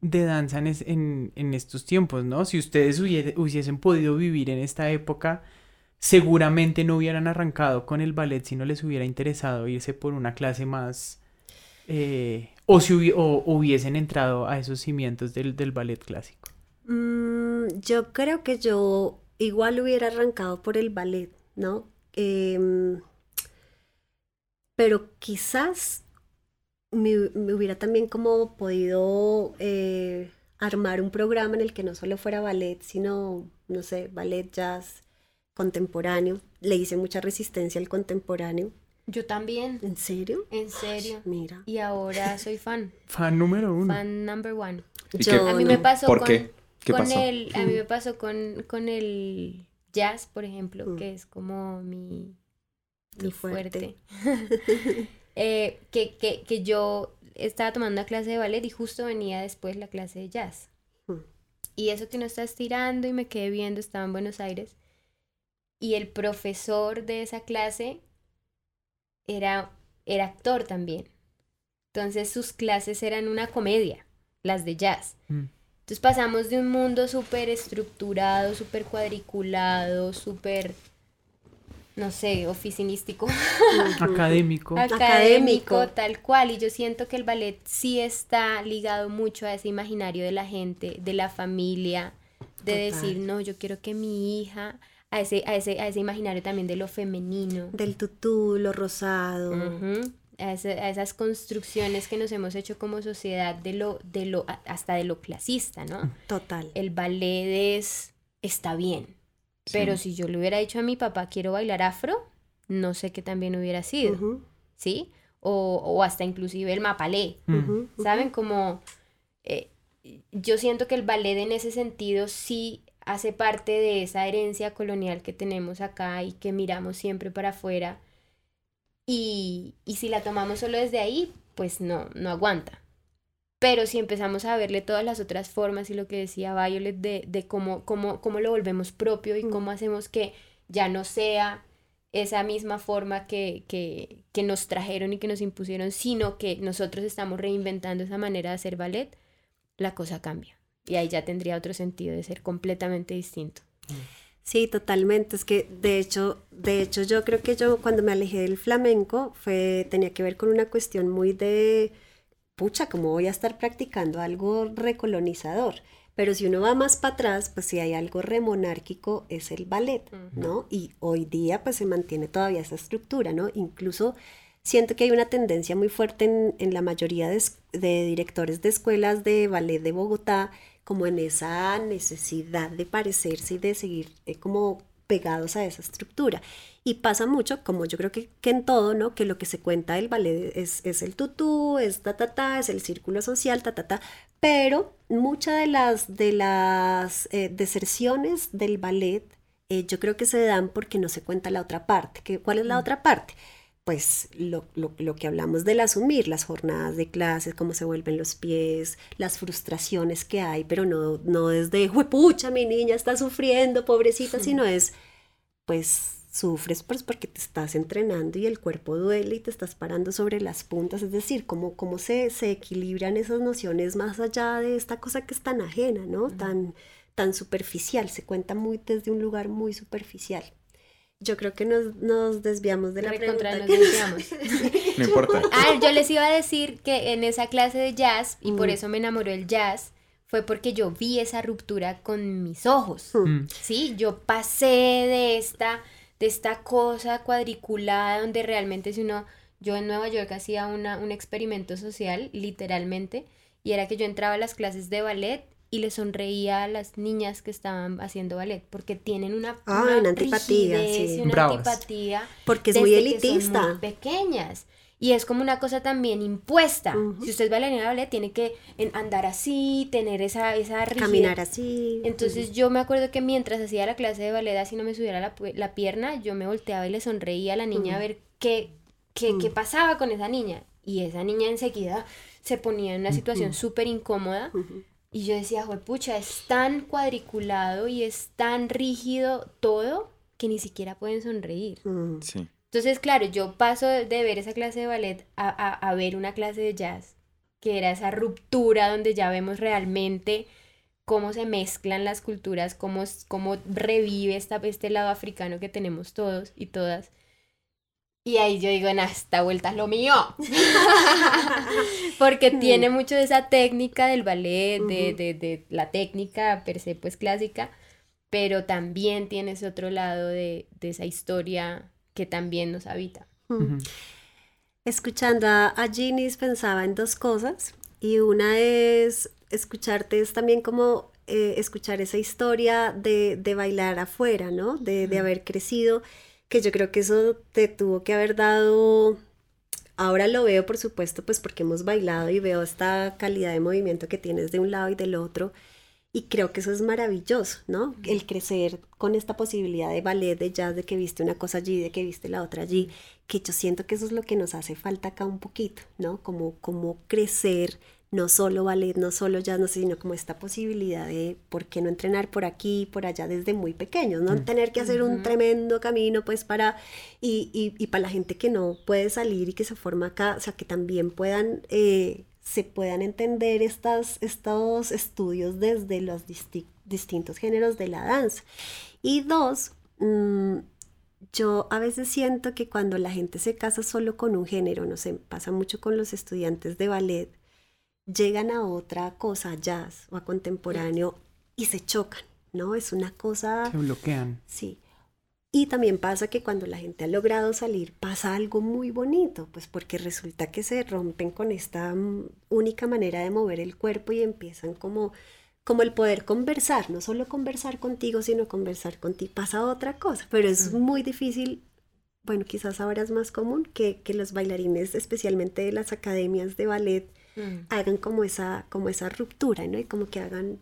de danza en, estos tiempos, ¿no? Si ustedes hubiesen podido vivir en esta época, seguramente no hubieran arrancado con el ballet si no les hubiera interesado irse por una clase más... Eh, o si hubiesen entrado a esos cimientos del ballet clásico. Mm, yo creo que yo igual hubiera arrancado por el ballet, ¿no? Em, pero quizás me, hubiera también como podido eh, armar un programa en el que no solo fuera ballet, sino, no sé, ballet, jazz, contemporáneo. Le hice mucha resistencia al contemporáneo. Yo también. ¿En serio? En serio. mira. Y ahora soy fan. fan número uno. Fan number one. a mí me pasó ¿Por qué? Con El, a mí me pasó con, con el jazz, por ejemplo, mm. que es como mi, mi fuerte. Eh, que, que, que, yo estaba tomando una clase de ballet y justo venía después la clase de jazz. Mm. Y eso que uno está estirando y me quedé viendo, estaba en Buenos Aires. Y el profesor de esa clase era, era actor también. Entonces sus clases eran una comedia, las de jazz. Mm. Entonces pasamos de un mundo súper estructurado, súper cuadriculado, súper, no sé, oficinístico. Académico. Académico, tal cual. Y yo siento que el ballet sí está ligado mucho a ese imaginario de la gente, de la familia, de decir, no, yo quiero que mi hija a ese, a ese, a ese imaginario también de lo femenino. Del tutú, lo rosado a, esas construcciones que nos hemos hecho como sociedad de lo, de lo, hasta de lo clasista, ¿no? Total. El ballet es, está bien, pero si yo le hubiera dicho a mi papá quiero bailar afro, no sé qué también hubiera sido, ¿sí? O, o, hasta inclusive el mapalé, ¿saben? Como eh, yo siento que el ballet en ese sentido sí hace parte de esa herencia colonial que tenemos acá y que miramos siempre para afuera y, si la tomamos solo desde ahí, pues no, no aguanta. Pero si empezamos a verle todas las otras formas y lo que decía Violet de, de cómo, cómo, cómo lo volvemos propio y mm. cómo hacemos que ya no sea esa misma forma que, que, que, nos trajeron y que nos impusieron, sino que nosotros estamos reinventando esa manera de hacer ballet, la cosa cambia. Y ahí ya tendría otro sentido de ser completamente distinto. Mm. Sí, totalmente. Es que de hecho, de hecho yo creo que yo cuando me alejé del flamenco fue tenía que ver con una cuestión muy de pucha, como voy a estar practicando algo recolonizador. Pero si uno va más para atrás, pues si hay algo remonárquico es el ballet, ¿no? Y hoy día pues se mantiene todavía esa estructura, ¿no? Incluso siento que hay una tendencia muy fuerte en, la mayoría de, directores de escuelas de ballet de Bogotá, como en esa necesidad de parecerse y de seguir eh, como pegados a esa estructura. Y pasa mucho, como yo creo que, en todo, ¿no? Que lo que se cuenta del ballet es, es el tutú, es ta, ta, ta, es el círculo social, ta, ta, ta. Pero muchas de las, de las eh, deserciones del ballet eh, yo creo que se dan porque no se cuenta la otra parte. ¿Cuál es la mm. otra parte? Pues lo, que hablamos del asumir, las jornadas de clases, cómo se vuelven los pies, las frustraciones que hay, pero no, no es de, pucha, mi niña está sufriendo, pobrecita, sino es, pues sufres pues porque te estás entrenando y el cuerpo duele y te estás parando sobre las puntas, es decir, cómo, cómo se, se equilibran esas nociones más allá de esta cosa que es tan ajena, ¿no? Tan, tan superficial, se cuenta muy desde un lugar muy superficial. Yo creo que nos, desviamos de la pregunta. Nos desviamos. no importa. Ah, yo les iba a decir que en esa clase de jazz, y por mm. eso me enamoró el jazz, fue porque yo vi esa ruptura con mis ojos. Mm. Mm. Sí, yo pasé de esta, de esta cosa cuadriculada donde realmente si uno, yo en Nueva York hacía una, un experimento social, literalmente, y era que yo entraba a las clases de ballet y le sonreía a las niñas que estaban haciendo ballet porque tienen una, ah, una, antipatía, sí. una antipatía porque es muy elitista, muy pequeñas. Y es como una cosa también impuesta. Si usted es bailarina de ballet, tiene que andar así, tener esa, esa Caminar así. Entonces yo me acuerdo que mientras hacía la clase de ballet, así no me subiera la, la pierna, yo me volteaba y le sonreía a la niña a ver qué, qué, qué, pasaba con esa niña. Y esa niña enseguida se ponía en una situación súper incómoda y yo decía, pucha, es tan cuadriculado y es tan rígido todo que ni siquiera pueden sonreír. Mm. Sí. Entonces, claro, yo paso de ver esa clase de ballet a, ver una clase de jazz, que era esa ruptura donde ya vemos realmente cómo se mezclan las culturas, cómo, cómo revive esta, este lado africano que tenemos todos y todas. Y ahí yo digo, en esta vuelta es lo mío. Porque mm. tiene mucho de esa técnica del ballet, de, de, de, la técnica per se, pues clásica, pero también tiene ese otro lado de, de esa historia que también nos habita. Escuchando a, a Ginis pensaba en dos cosas, y una es escucharte, es también como eh, escuchar esa historia de, de, bailar afuera, ¿no? De, de haber crecido que yo creo que eso te tuvo que haber dado, ahora lo veo por supuesto, pues porque hemos bailado y veo esta calidad de movimiento que tienes de un lado y del otro. Y creo que eso es maravilloso, ¿no? El crecer con esta posibilidad de ballet, de jazz, de que viste una cosa allí, de que viste la otra allí, que yo siento que eso es lo que nos hace falta acá un poquito, ¿no? Como, como crecer no solo ballet, no solo jazz, no sé, sino como esta posibilidad de por qué no entrenar por aquí, por allá desde muy pequeños, no mm. tener que hacer un tremendo camino pues para, y, y, para la gente que no puede salir y que se forma acá, o sea, que también puedan, eh, se puedan entender estas, estos estudios desde los distintos géneros de la danza. Y dos, mm, yo a veces siento que cuando la gente se casa solo con un género, no sé, pasa mucho con los estudiantes de ballet, llegan a otra cosa, jazz o a contemporáneo, y se chocan, ¿no? Es una cosa... Se bloquean. Sí. Y también pasa que cuando la gente ha logrado salir pasa algo muy bonito, pues porque resulta que se rompen con esta mm, única manera de mover el cuerpo y empiezan como, como el poder conversar, no solo conversar contigo, sino conversar contigo. Pasa otra cosa, pero es muy difícil, bueno, quizás ahora es más común que, que los bailarines, especialmente de las academias de ballet, Mm. hagan como esa, como esa ruptura, ¿no? Y como que hagan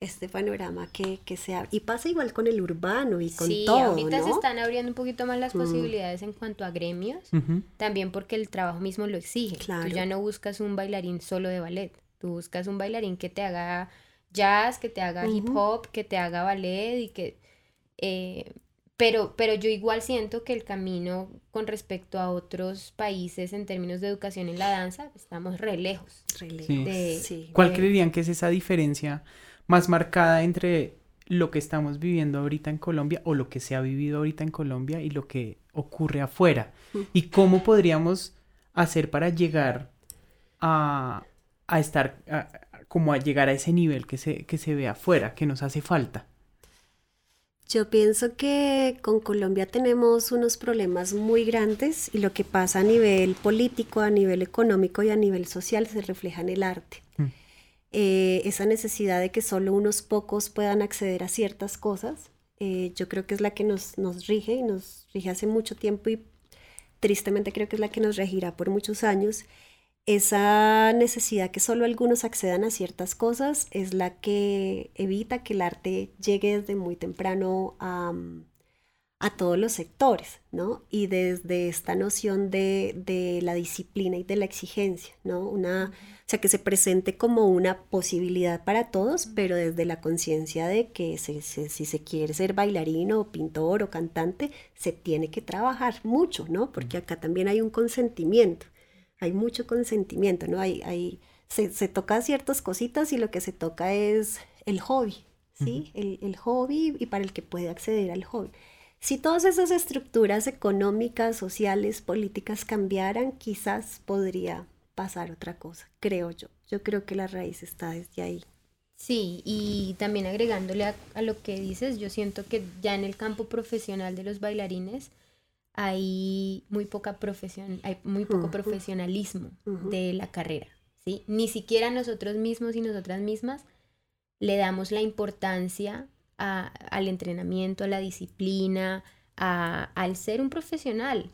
este panorama que, que sea. Y pasa igual con el urbano y con sí, todo. Ahorita se están abriendo un poquito más las mm. posibilidades en cuanto a gremios, también porque el trabajo mismo lo exige. Tú ya no buscas un bailarín solo de ballet, tú buscas un bailarín que te haga jazz, que te haga hip hop, que te haga ballet y que eh, pero, pero yo igual siento que el camino con respecto a otros países en términos de educación en la danza, estamos re lejos. ¿Cuál creerían que es esa diferencia más marcada entre lo que estamos viviendo ahorita en Colombia o lo que se ha vivido ahorita en Colombia y lo que ocurre afuera? ¿Y cómo podríamos hacer para llegar a, a estar, como a llegar a ese nivel que se, que se ve afuera, que nos hace falta? Yo pienso que con Colombia tenemos unos problemas muy grandes y lo que pasa a nivel político, a nivel económico y a nivel social se refleja en el arte. Mm. Eh, esa necesidad de que solo unos pocos puedan acceder a ciertas cosas, eh, yo creo que es la que nos, nos rige y nos rige hace mucho tiempo y tristemente creo que es la que nos regirá por muchos años esa necesidad que solo algunos accedan a ciertas cosas es la que evita que el arte llegue desde muy temprano a, todos los sectores, ¿no? Y desde esta noción de, la disciplina y de la exigencia, ¿no? Una, o sea, que se presente como una posibilidad para todos, pero desde la conciencia de que si se quiere ser bailarino o pintor o cantante, se tiene que trabajar mucho, ¿no? Porque acá también hay un consentimiento hay mucho consentimiento, ¿no? Hay, hay, se, se toca ciertas cositas y lo que se toca es el hobby, ¿sí? el, el, hobby y para el que puede acceder al hobby. Si todas esas estructuras económicas, sociales, políticas cambiaran, quizás podría pasar otra cosa, creo yo. Yo creo que la raíz está desde ahí. Sí, y también agregándole a, a lo que dices, yo siento que ya en el campo profesional de los bailarines, hay muy poca profesión, hay muy poco profesionalismo de la carrera, ¿sí? Ni siquiera nosotros mismos y nosotras mismas le damos la importancia al entrenamiento, a la disciplina, al ser un profesional.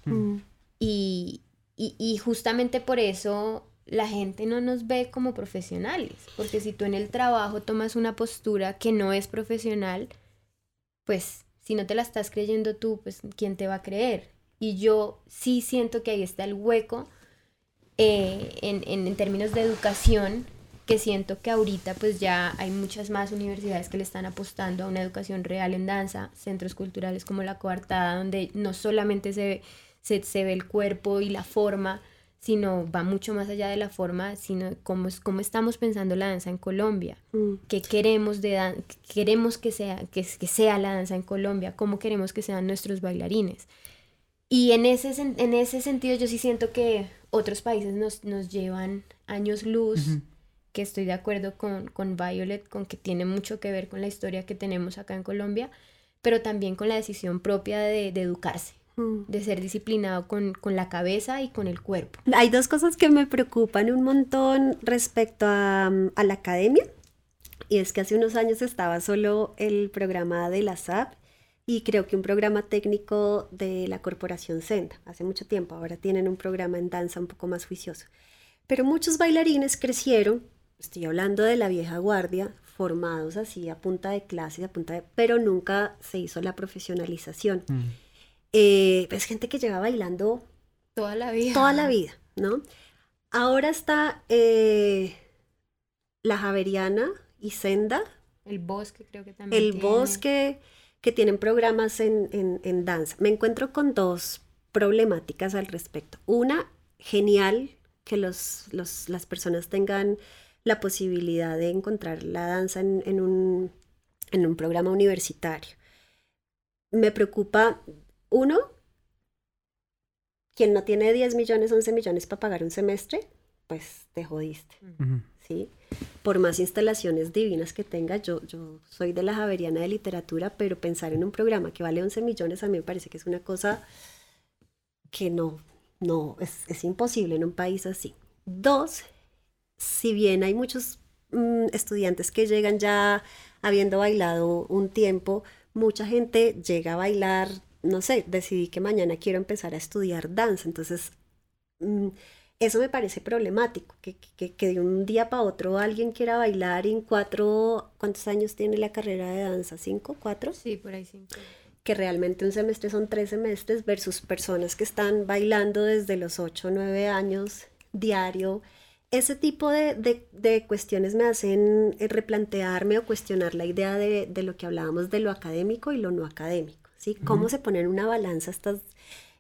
Y, y, justamente por eso la gente no nos ve como profesionales, porque si tú en el trabajo tomas una postura que no es profesional, pues si no te la estás creyendo tú, pues ¿quién te va a creer? Y yo sí siento que ahí está el hueco eh, en, en, términos de educación, que siento que ahorita pues ya hay muchas más universidades que le están apostando a una educación real en danza, centros culturales como la coartada, donde no solamente se, se, se ve el cuerpo y la forma, sino va mucho más allá de la forma, sino cómo, cómo estamos pensando la danza en Colombia, mm. qué queremos, de queremos que sea, que, que, sea la danza en Colombia, cómo queremos que sean nuestros bailarines. Y en ese, en ese sentido yo sí siento que otros países nos, nos llevan años luz, que estoy de acuerdo con, con Violet, con que tiene mucho que ver con la historia que tenemos acá en Colombia, pero también con la decisión propia de, de educarse. De ser disciplinado con, con, la cabeza y con el cuerpo. Hay dos cosas que me preocupan un montón respecto a, a la academia, y es que hace unos años estaba solo el programa de la SAP y creo que un programa técnico de la corporación Senda, hace mucho tiempo, ahora tienen un programa en danza un poco más juicioso. Pero muchos bailarines crecieron, estoy hablando de la vieja guardia, formados así a punta de clases, a punta de, pero nunca se hizo la profesionalización. Mm. Eh, es gente que lleva bailando toda la vida. Toda la vida, ¿no? Ahora está eh, la Javeriana y Senda. El bosque creo que también. El bosque que tienen programas en, en, danza. Me encuentro con dos problemáticas al respecto. Una, genial que los, los, las personas tengan la posibilidad de encontrar la danza en, en, un, en un programa universitario. Me preocupa, uno, quien no tiene 10 millones, 11 millones para pagar un semestre, pues te jodiste, ¿sí? por más instalaciones divinas que tenga, yo, yo soy de la Javeriana de Literatura, pero pensar en un programa que vale 11 millones a mí me parece que es una cosa que no, no, es, es imposible en un país así. Dos, si bien hay muchos mm, estudiantes que llegan ya habiendo bailado un tiempo, mucha gente llega a bailar, no sé, decidí que mañana quiero empezar a estudiar danza, entonces... Mm, eso me parece problemático, que, de un día para otro alguien quiera bailar en cuatro, ¿cuántos años tiene la carrera de danza? ¿Cinco? ¿Cuatro? Sí, por ahí cinco. Que realmente un semestre son tres semestres versus personas que están bailando desde los ocho nueve años diario. Ese tipo de, cuestiones me hacen eh, replantearme o cuestionar la idea de, lo que hablábamos de lo académico y lo no académico, ¿sí? ¿Cómo se ponen en una balanza estas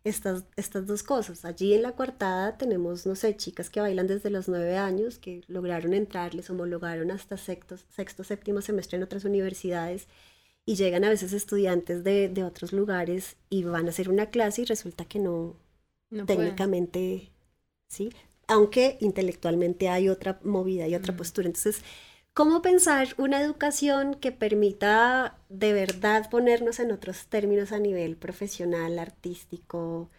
estas, estas dos cosas. Allí en la coartada tenemos, no sé, chicas que bailan desde los nueve años, que lograron entrar, les homologaron hasta sexto, sexto séptimo semestre en otras universidades y llegan a veces estudiantes de, de otros lugares y van a hacer una clase y resulta que no, técnicamente, ¿sí? Aunque intelectualmente hay otra movida y otra postura. Entonces, ¿Cómo pensar una educación que permita de verdad ponernos en otros términos a nivel profesional, artístico,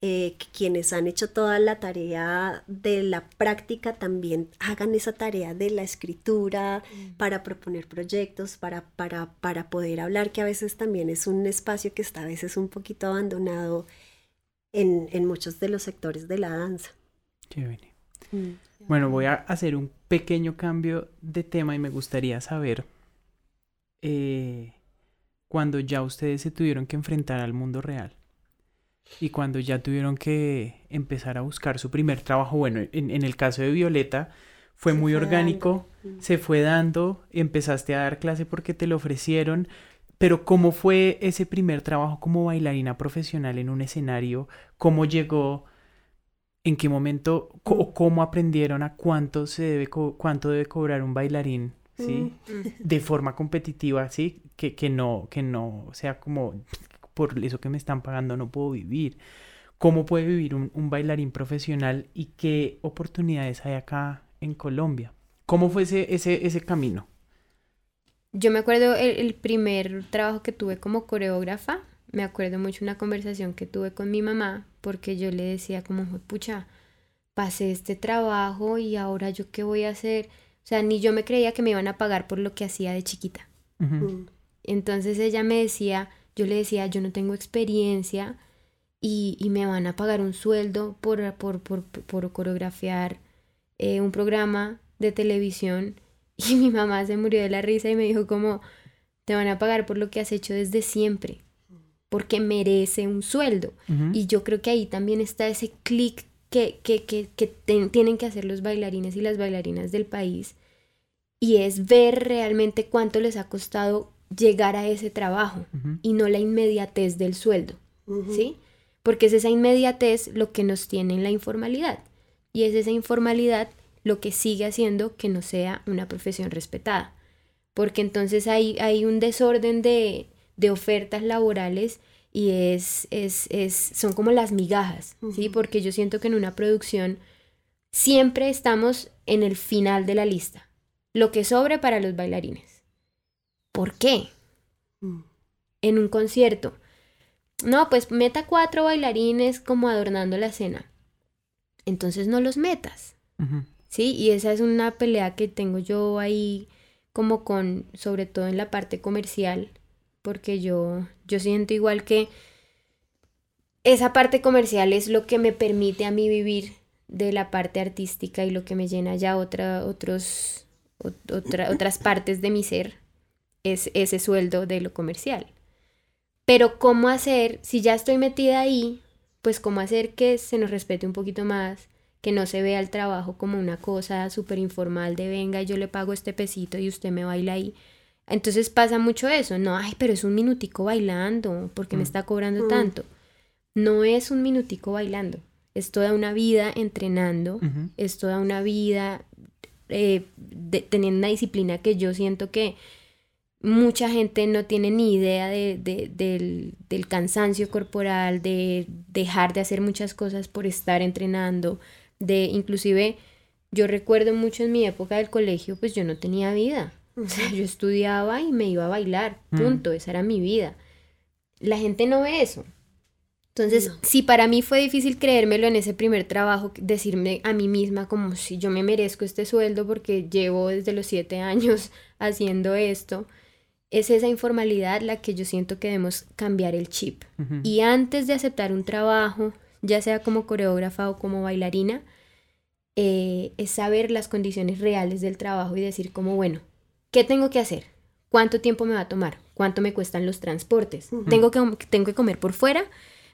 eh, que quienes han hecho toda la tarea de la práctica también hagan esa tarea de la escritura mm. para proponer proyectos, para, para, para poder hablar, que a veces también es un espacio que está a veces un poquito abandonado en, en muchos de los sectores de la danza. Chévere. Mm. Bueno, voy a hacer un pequeño cambio de tema y me gustaría saber eh, cuando ya ustedes se tuvieron que enfrentar al mundo real y cuando ya tuvieron que empezar a buscar su primer trabajo, bueno, en, el caso de Violeta fue muy orgánico, se fue dando, empezaste a dar clase porque te lo ofrecieron, pero ¿cómo fue ese primer trabajo como bailarina profesional en un escenario? ¿Cómo llegó? ¿En qué momento o cómo aprendieron a cuánto se debe cuánto debe cobrar un bailarín, sí? De forma competitiva, sí, que, que no que no sea como por eso que me están pagando no puedo vivir. ¿Cómo puede vivir un, bailarín profesional y qué oportunidades hay acá en Colombia? ¿Cómo fue ese, ese, ese camino? Yo me acuerdo el, primer trabajo que tuve como coreógrafa, me acuerdo mucho una conversación que tuve con mi mamá, porque yo le decía como, pucha, pasé este trabajo y ahora yo qué voy a hacer. O sea, ni yo me creía que me iban a pagar por lo que hacía de chiquita. Mm. Entonces ella me decía, yo le decía, yo no tengo experiencia y, me van a pagar un sueldo por, por, por, coreografiar eh, un programa de televisión. Y mi mamá se murió de la risa y me dijo como, te van a pagar por lo que has hecho desde siempre, porque merece un sueldo. Y yo creo que ahí también está ese clic que, que, que, que tienen que hacer los bailarines y las bailarinas del país. Y es ver realmente cuánto les ha costado llegar a ese trabajo y no la inmediatez del sueldo, ¿sí? Porque es esa inmediatez lo que nos tiene en la informalidad y es esa informalidad lo que sigue haciendo que no sea una profesión respetada. Porque entonces hay, hay un desorden de, de ofertas laborales y es, es, es, son como las migajas, ¿sí? Porque yo siento que en una producción siempre estamos en el final de la lista, lo que sobre para los bailarines. ¿Por qué? Mm. En un concierto. No, pues meta cuatro bailarines como adornando la escena. Entonces no los metas. Sí, y esa es una pelea que tengo yo ahí como con, sobre todo en la parte comercial, porque yo, yo siento igual que esa parte comercial es lo que me permite a mí vivir de la parte artística y lo que me llena ya otra, otros, otras partes de mi ser es ese sueldo de lo comercial. Pero ¿cómo hacer, si ya estoy metida ahí, pues cómo hacer que se nos respete un poquito más, que no se vea el trabajo como una cosa súper informal de venga, yo le pago este pesito y usted me baila ahí. Entonces pasa mucho eso, no, ay, pero es un minutico bailando, porque me mm. está cobrando mm. tanto? No es un minutico bailando, es toda una vida entrenando, es toda una vida eh, teniendo una disciplina que yo siento que mucha gente no tiene ni idea de, del, del, cansancio corporal, de dejar de hacer muchas cosas por estar entrenando, de inclusive yo recuerdo mucho en mi época del colegio, pues yo no tenía vida. O sea, yo estudiaba y me iba a bailar, mm. punto, esa era mi vida. La gente no ve eso. Entonces, si para mí fue difícil creérmelo en ese primer trabajo, decirme a mí misma como si yo me merezco este sueldo porque llevo desde los siete años haciendo esto, es esa informalidad la que yo siento que debemos cambiar el chip. Y antes de aceptar un trabajo, ya sea como coreógrafa o como bailarina, eh, es saber las condiciones reales del trabajo y decir como, bueno, ¿qué tengo que hacer? ¿Cuánto tiempo me va a tomar? ¿Cuánto me cuestan los transportes? ¿Tengo, que, ¿Tengo que comer por fuera?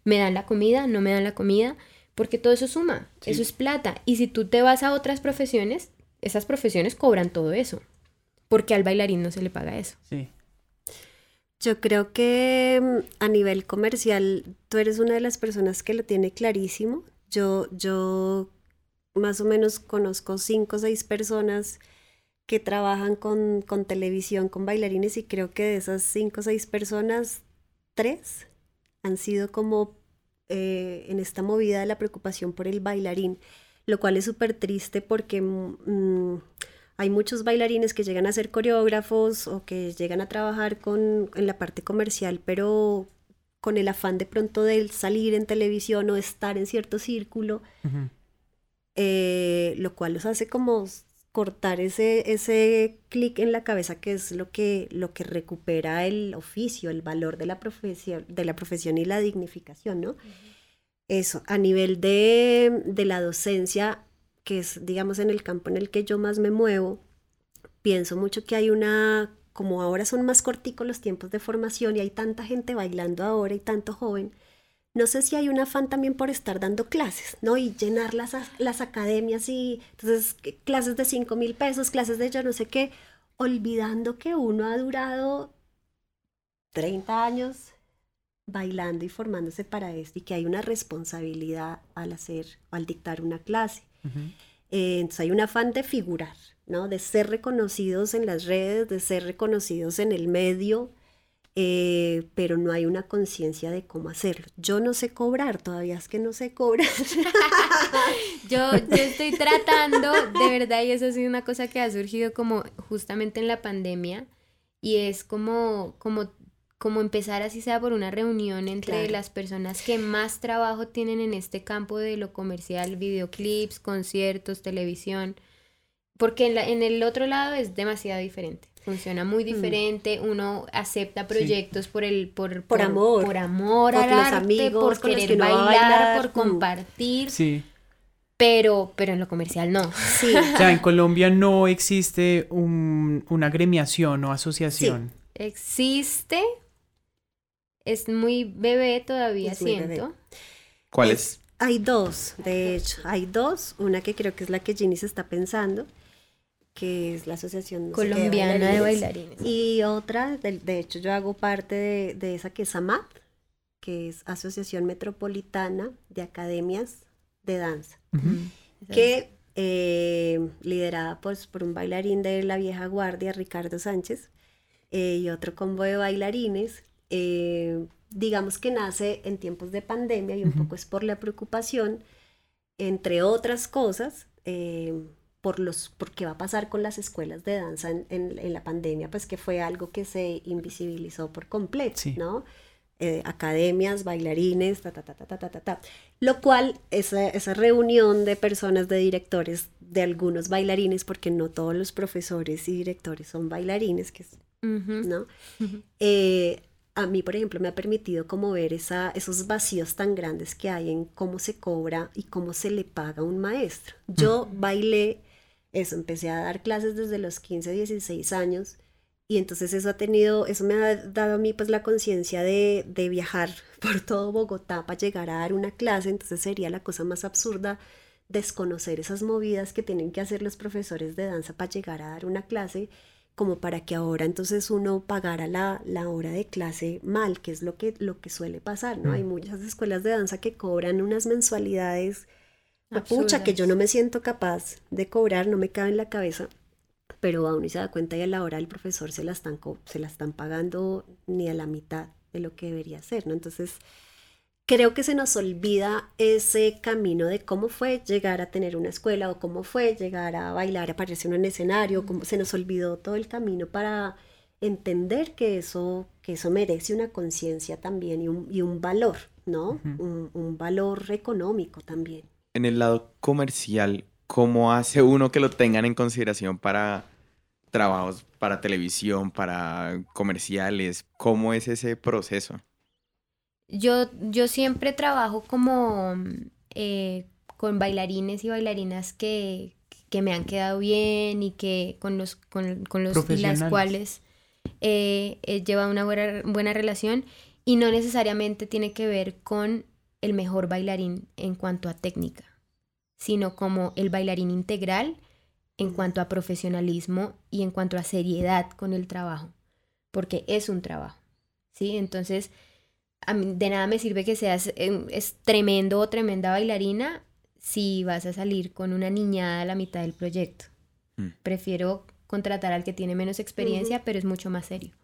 ¿Me dan la comida? ¿No me dan la comida? Porque todo eso suma, eso es plata. Y si tú te vas a otras profesiones, esas profesiones cobran todo eso. Porque al bailarín no se le paga eso. Sí. Yo creo que mm, a nivel comercial tú eres una de las personas que lo tiene clarísimo. Yo, yo más o menos conozco cinco o seis personas que trabajan con, con, televisión, con bailarines, y creo que de esas cinco o seis personas, tres han sido como eh, en esta movida de la preocupación por el bailarín, lo cual es súper triste porque mm, Hay muchos bailarines que llegan a ser coreógrafos o que llegan a trabajar con, en la parte comercial, pero con el afán de pronto de salir en televisión o estar en cierto círculo, eh, lo cual los hace como cortar ese, ese clic en la cabeza que es lo que, lo que recupera el oficio, el valor de la profesión, de la profesión y la dignificación, ¿no? Eso, a nivel de, de la docencia, que es, digamos, en el campo en el que yo más me muevo, pienso mucho que hay una, como ahora son más corticos los tiempos de formación y hay tanta gente bailando ahora y tanto joven, no sé si hay un afán también por estar dando clases, ¿no? Y llenar las, las academias y entonces clases de 5 mil pesos, clases de ya no sé qué, olvidando que uno ha durado 30 años bailando y formándose para esto y que hay una responsabilidad al hacer, al dictar una clase. Eh, entonces hay un afán de figurar, ¿no? De ser reconocidos en las redes, de ser reconocidos en el medio, eh, pero no hay una conciencia de cómo hacerlo. Yo no sé cobrar, todavía es que no sé cobrar. yo, estoy tratando, de verdad, y eso ha sido una cosa que ha surgido como justamente en la pandemia, y es como, como, como empezar así sea por una reunión entre las personas que más trabajo tienen en este campo de lo comercial, videoclips, conciertos, televisión, porque en, en el otro lado es demasiado diferente funciona muy mm. diferente, uno acepta proyectos por el por, por, amor, por amor al arte, amigos, por querer bailar, por mm. compartir. Sí. Pero, pero en lo comercial no. Sí. O sea, en Colombia no existe un, una gremiación o asociación. Existe. Es muy bebé todavía, siento. ¿Cuál es? Hay dos, de hecho. Hay dos. Una que creo que es la que Ginny se está pensando que es la Asociación Colombiana de, Bailarines. Y otra, de, hecho yo hago parte de, esa que es AMAT, que es Asociación Metropolitana de Academias de Danza, que eh, liderada pues, por un bailarín de la vieja guardia, Ricardo Sánchez, eh, y otro combo de bailarines. Eh, digamos que nace en tiempos de pandemia y un poco es por la preocupación, entre otras cosas, por los, por qué va a pasar con las escuelas de danza en, en, la pandemia, pues que fue algo que se invisibilizó por completo, ¿no? Eh, academias, bailarines, ta, ta, ta, ta, ta, ta, ta, Lo cual, esa, esa reunión de personas, de directores, de algunos bailarines, porque no todos los profesores y directores son bailarines, que ¿no? Eh, a mí, por ejemplo, me ha permitido como ver esa, esos vacíos tan grandes que hay en cómo se cobra y cómo se le paga a un maestro. Yo bailé eso, empecé a dar clases desde los 15, 16 años y entonces eso ha tenido, eso me ha dado a mí pues la conciencia de, de, viajar por todo Bogotá para llegar a dar una clase, entonces sería la cosa más absurda desconocer esas movidas que tienen que hacer los profesores de danza para llegar a dar una clase, como para que ahora entonces uno pagara la, la hora de clase mal, que es lo que, lo que suele pasar, ¿no? Hay mm. muchas escuelas de danza que cobran unas mensualidades pucha, que yo no me siento capaz de cobrar, no me cabe en la cabeza, pero aún y se da cuenta y a la hora el profesor se la están, se la están pagando ni a la mitad de lo que debería ser, ¿no? Entonces, creo que se nos olvida ese camino de cómo fue llegar a tener una escuela o cómo fue llegar a bailar, aparecer en un escenario, cómo se nos olvidó todo el camino para entender que eso, que eso merece una conciencia también y un, y un, valor, ¿no? un, un valor económico también en el lado comercial, ¿cómo hace uno que lo tengan en consideración para trabajos para televisión, para comerciales? ¿Cómo es ese proceso? Yo, yo siempre trabajo como eh, con bailarines y bailarinas que, que, me han quedado bien y que con los con, con los las cuales eh, he llevado una buena, buena relación y no necesariamente tiene que ver con el mejor bailarín en cuanto a técnica, sino como el bailarín integral en cuanto a profesionalismo y en cuanto a seriedad con el trabajo, porque es un trabajo, ¿sí? Entonces, a mí de nada me sirve que seas em, es tremendo o tremenda bailarina si vas a salir con una niñada a la mitad del proyecto. Mm. Prefiero contratar al que tiene menos experiencia, pero es mucho más serio.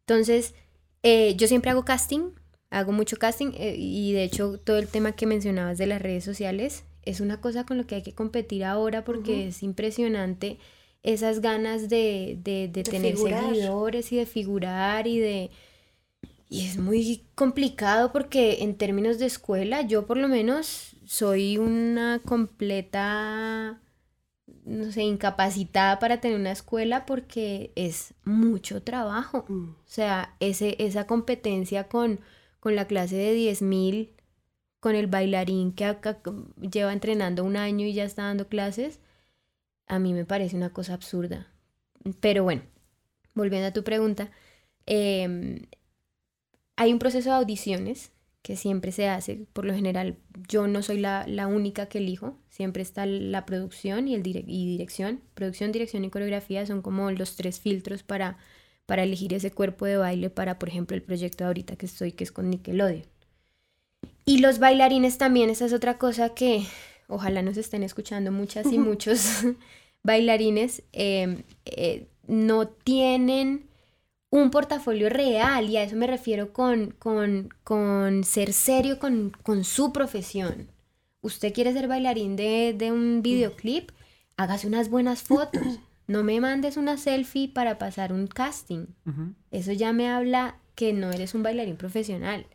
Entonces, eh, yo siempre hago casting hago mucho casting eh, y de hecho todo el tema que mencionabas de las redes sociales es una cosa con lo que hay que competir ahora porque es impresionante esas ganas de, de, tener seguidores y de figurar y de... Y es muy complicado porque en términos de escuela, yo por lo menos soy una completa, no sé, incapacitada para tener una escuela porque es mucho trabajo. Mm. O sea, ese, esa competencia con, con la clase de 10.000, con el bailarín que acá lleva entrenando un año y ya está dando clases, a mí me parece una cosa absurda. Pero bueno, volviendo a tu pregunta, em, hay un proceso de audiciones que siempre se hace. Por lo general, yo no soy la, única que elijo. Siempre está la producción y, el y dirección. Producción, dirección y coreografía son como los tres filtros para, para elegir ese cuerpo de baile para, por ejemplo, el proyecto de ahorita que estoy, que es con Nickelodeon. Y los bailarines también, esa es otra cosa que ojalá nos estén escuchando muchas y muchos bailarines, em, eh, no tienen un portafolio real y a eso me refiero con, con, ser serio con, su profesión. Usted quiere ser bailarín de, un videoclip, hágase unas buenas fotos. No me mandes una selfie para pasar un casting. Eso ya me habla que no eres un bailarín profesional.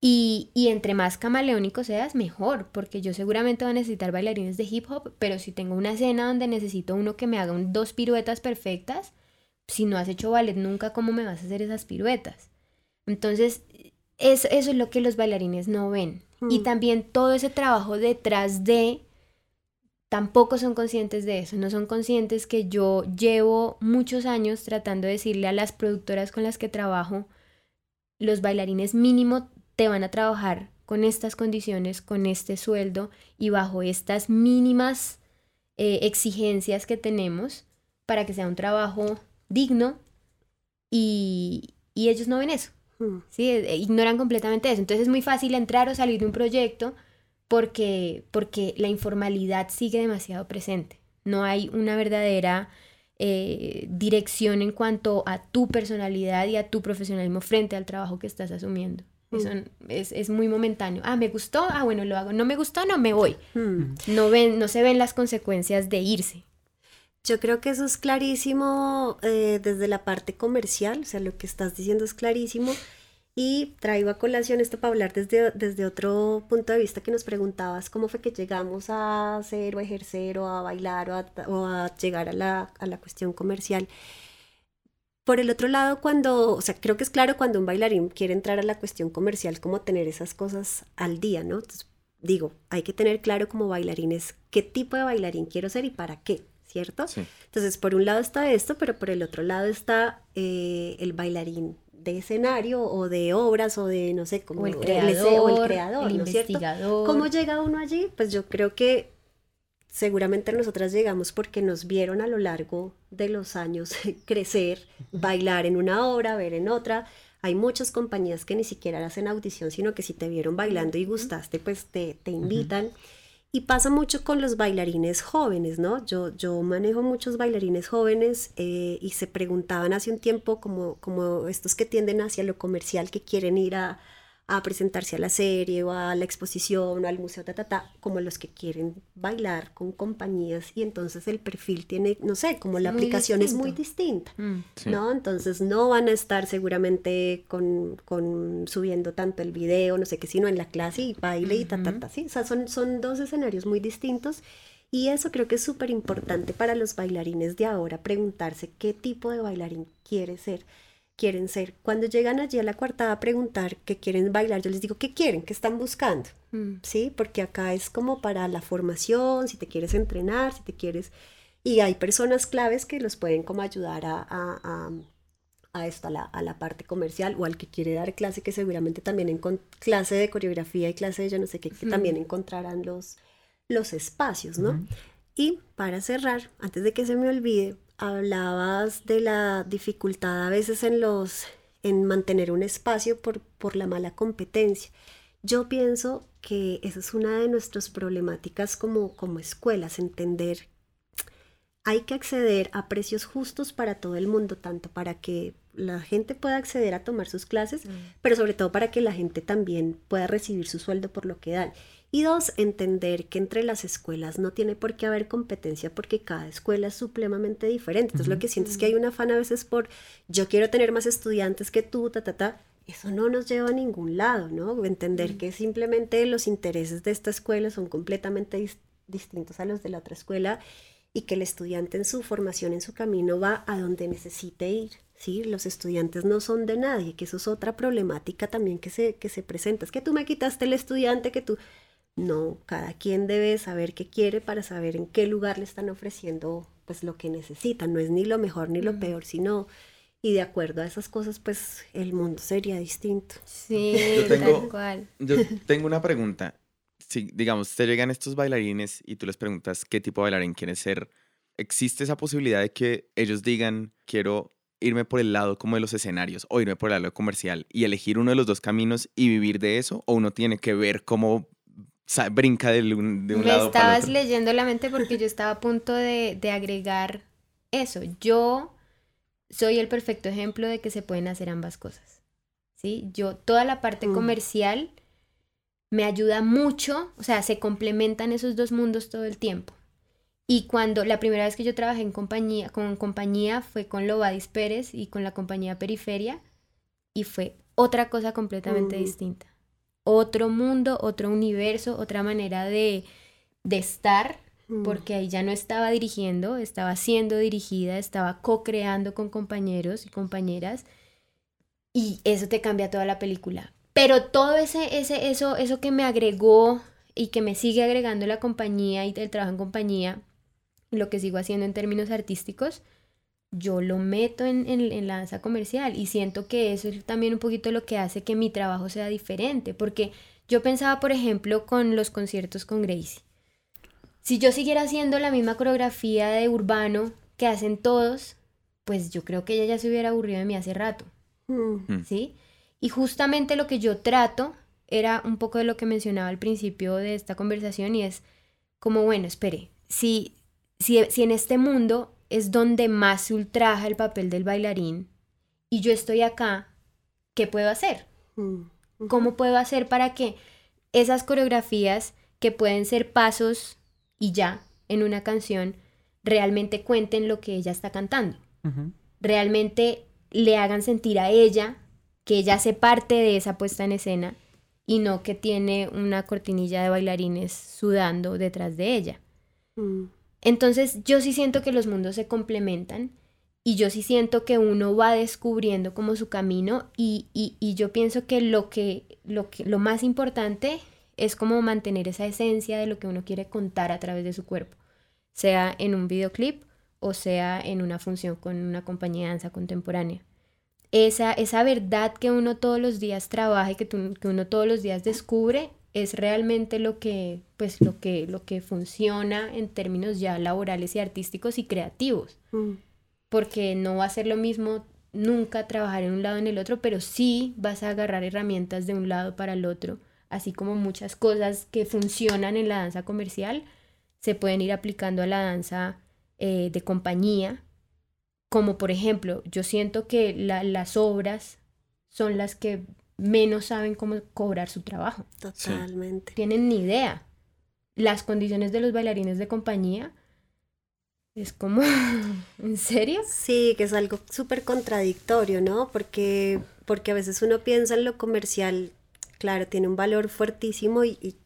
Y, entre más camaleónico seas, mejor, porque yo seguramente voy a necesitar bailarines de hip hop, pero si tengo una escena donde necesito uno que me haga dos piruetas perfectas, si no has hecho ballet nunca, ¿cómo me vas a hacer esas piruetas? Entonces, eso, eso es lo que los bailarines no ven. Y mm. también todo ese trabajo detrás de, tampoco son conscientes de eso, no son conscientes que yo llevo muchos años tratando de decirle a las productoras con las que trabajo, los bailarines mínimo te van a trabajar con estas condiciones, con este sueldo y bajo estas mínimas eh, exigencias que tenemos para que sea un trabajo digno y, ellos no ven eso. Hmm. ¿sí? E, ignoran completamente eso. Entonces es muy fácil entrar o salir de un proyecto porque, porque la informalidad sigue demasiado presente. No hay una verdadera eh, dirección en cuanto a tu personalidad y a tu profesionalismo frente al trabajo que estás asumiendo. Mm. es, muy momentáneo. Ah, me gustó, ah, bueno, lo hago. No me gustó, no me voy. Mm. No, ven, no se ven las consecuencias de irse. Yo creo que eso es clarísimo eh, desde la parte comercial, o sea, lo que estás diciendo es clarísimo. Y traigo a colación esto para hablar desde, desde otro punto de vista que nos preguntabas, cómo fue que llegamos a hacer o ejercer o a bailar o a, o a llegar a la, a la cuestión comercial. Por el otro lado, cuando, o sea, creo que es claro cuando un bailarín quiere entrar a la cuestión comercial, como tener esas cosas al día, ¿no? Entonces, digo, hay que tener claro como bailarines qué tipo de bailarín quiero ser y para qué, ¿cierto? Entonces, por un lado está esto, pero por el otro lado está eh, el bailarín de escenario o de obras o de, no sé, como el creador, o el creador, ¿no investigador. ¿Cómo llega uno allí? Pues yo creo que seguramente nosotras llegamos porque nos vieron a lo largo de los años crecer, bailar en una obra, ver en otra. Hay muchas compañías que ni siquiera hacen audición, sino que si te vieron bailando y gustaste, pues te, te invitan. Y pasa mucho con los bailarines jóvenes, ¿no? Yo, yo manejo muchos bailarines jóvenes eh, y se preguntaban hace un tiempo como, como estos que tienden hacia lo comercial, que quieren ir a, a presentarse a la serie o a la exposición o al museo, ta, ta, ta, como los que quieren bailar con compañías y entonces el perfil tiene, no sé, como la aplicación es muy distinta, mm. ¿no? Entonces no van a estar seguramente con, con, subiendo tanto el video, no sé qué, sino en la clase y baile y ta, ta, ta, sí, o sea, son, son dos escenarios muy distintos. Y eso creo que es súper importante para los bailarines de ahora, preguntarse qué tipo de bailarín quiere ser quieren ser. Cuando llegan allí a la cuartada a preguntar qué quieren bailar, yo les digo, ¿qué quieren? ¿Qué están buscando? Mm. ¿Sí? Porque acá es como para la formación, si te quieres entrenar, si te quieres... Y hay personas claves que los pueden como ayudar a, a, a, esto, a la, a la, parte comercial o al que quiere dar clase, que seguramente también en clase de coreografía y clase de yo no sé qué, que también encontrarán los, los espacios, ¿no? Y para cerrar, antes de que se me olvide, hablabas de la dificultad a veces en los en mantener un espacio por, por la mala competencia. Yo pienso que esa es una de nuestras problemáticas como, como escuelas, entender hay que acceder a precios justos para todo el mundo, tanto para que la gente pueda acceder a tomar sus clases, mm. pero sobre todo para que la gente también pueda recibir su sueldo por lo que dan. Y dos, entender que entre las escuelas no tiene por qué haber competencia porque cada escuela es supremamente diferente. Entonces lo que siento es que hay un afán a veces por yo quiero tener más estudiantes que tú, ta, ta, ta. Eso no nos lleva a ningún lado, ¿no? Entender que simplemente los intereses de esta escuela son completamente distintos a los de la otra escuela y que el estudiante en su formación, en su camino, va a donde necesite ir. ¿sí? Los estudiantes no son de nadie, que eso es otra problemática también que se, que se presenta. Es que tú me quitaste el estudiante, que tú... No, cada quien debe saber qué quiere para saber en qué lugar le están ofreciendo pues lo que necesita. No es ni lo mejor ni lo peor, sino y de acuerdo a esas cosas, pues el mundo sería distinto. Sí, yo tengo, Yo tengo una pregunta. Si, digamos, te llegan estos bailarines y tú les preguntas qué tipo de bailarín quieres ser, ¿existe esa posibilidad de que ellos digan, quiero irme por el lado como de los escenarios o irme por el lado comercial y elegir uno de los dos caminos y vivir de eso? ¿O uno tiene que ver cómo brinca de un, de un Me estabas leyendo la mente porque yo estaba a punto de, de agregar eso. Yo soy el perfecto ejemplo de que se pueden hacer ambas cosas. ¿Sí? Yo, toda la parte mm. comercial me ayuda mucho, o sea, se complementan esos dos mundos todo el tiempo. Y cuando la primera vez que yo trabajé en compañía, con compañía fue con Lobadis Pérez y con la compañía Periferia y fue otra cosa completamente mm. distinta otro mundo, otro universo, otra manera de, estar, mm. porque ahí ya no estaba dirigiendo, estaba siendo dirigida, estaba co-creando con compañeros y compañeras, y eso te cambia toda la película. Pero todo ese, ese, eso, eso que me agregó y que me sigue agregando la compañía y el trabajo en compañía, lo que sigo haciendo en términos artísticos, yo lo meto en, la danza comercial y siento que eso es también un poquito lo que hace que mi trabajo sea diferente, porque yo pensaba, por ejemplo, con los conciertos con Gracie. Si yo siguiera haciendo la misma coreografía de urbano que hacen todos, pues yo creo que ella ya se hubiera aburrido de mí hace rato. Mm. ¿Sí? Y justamente lo que yo trato era un poco de lo que mencionaba al principio de esta conversación y es como, bueno, espere, si, si, si en este mundo es donde más se ultraja el papel del bailarín y yo estoy acá, ¿qué puedo hacer? Mm, ¿Cómo puedo hacer para que esas coreografías que pueden ser pasos y ya en una canción realmente cuenten lo que ella está cantando? Realmente le hagan sentir a ella que ella hace parte de esa puesta en escena y no que tiene una cortinilla de bailarines sudando detrás de ella. Mm. Entonces yo sí siento que los mundos se complementan y yo sí siento que uno va descubriendo como su camino y, yo pienso que lo, que lo que lo más importante es como mantener esa esencia de lo que uno quiere contar a través de su cuerpo, sea en un videoclip o sea en una función con una compañía de danza contemporánea. Esa, esa verdad que uno todos los días trabaja y que, que uno todos los días descubre es realmente lo que, pues, lo que, lo que funciona en términos ya laborales y artísticos y creativos. Mm. Porque no va a ser lo mismo nunca trabajar en un lado en el otro, pero sí vas a agarrar herramientas de un lado para el otro, así como muchas cosas que funcionan en la danza comercial se pueden ir aplicando a la danza eh, de compañía, como por ejemplo, yo siento que las obras son las que menos saben cómo cobrar su trabajo. Totalmente. Tienen ni idea. Las condiciones de los bailarines de compañía es como, ¿en serio? Sí, que es algo súper contradictorio, ¿no? Porque, porque a veces uno piensa en lo comercial, claro, tiene un valor fuertísimo y, y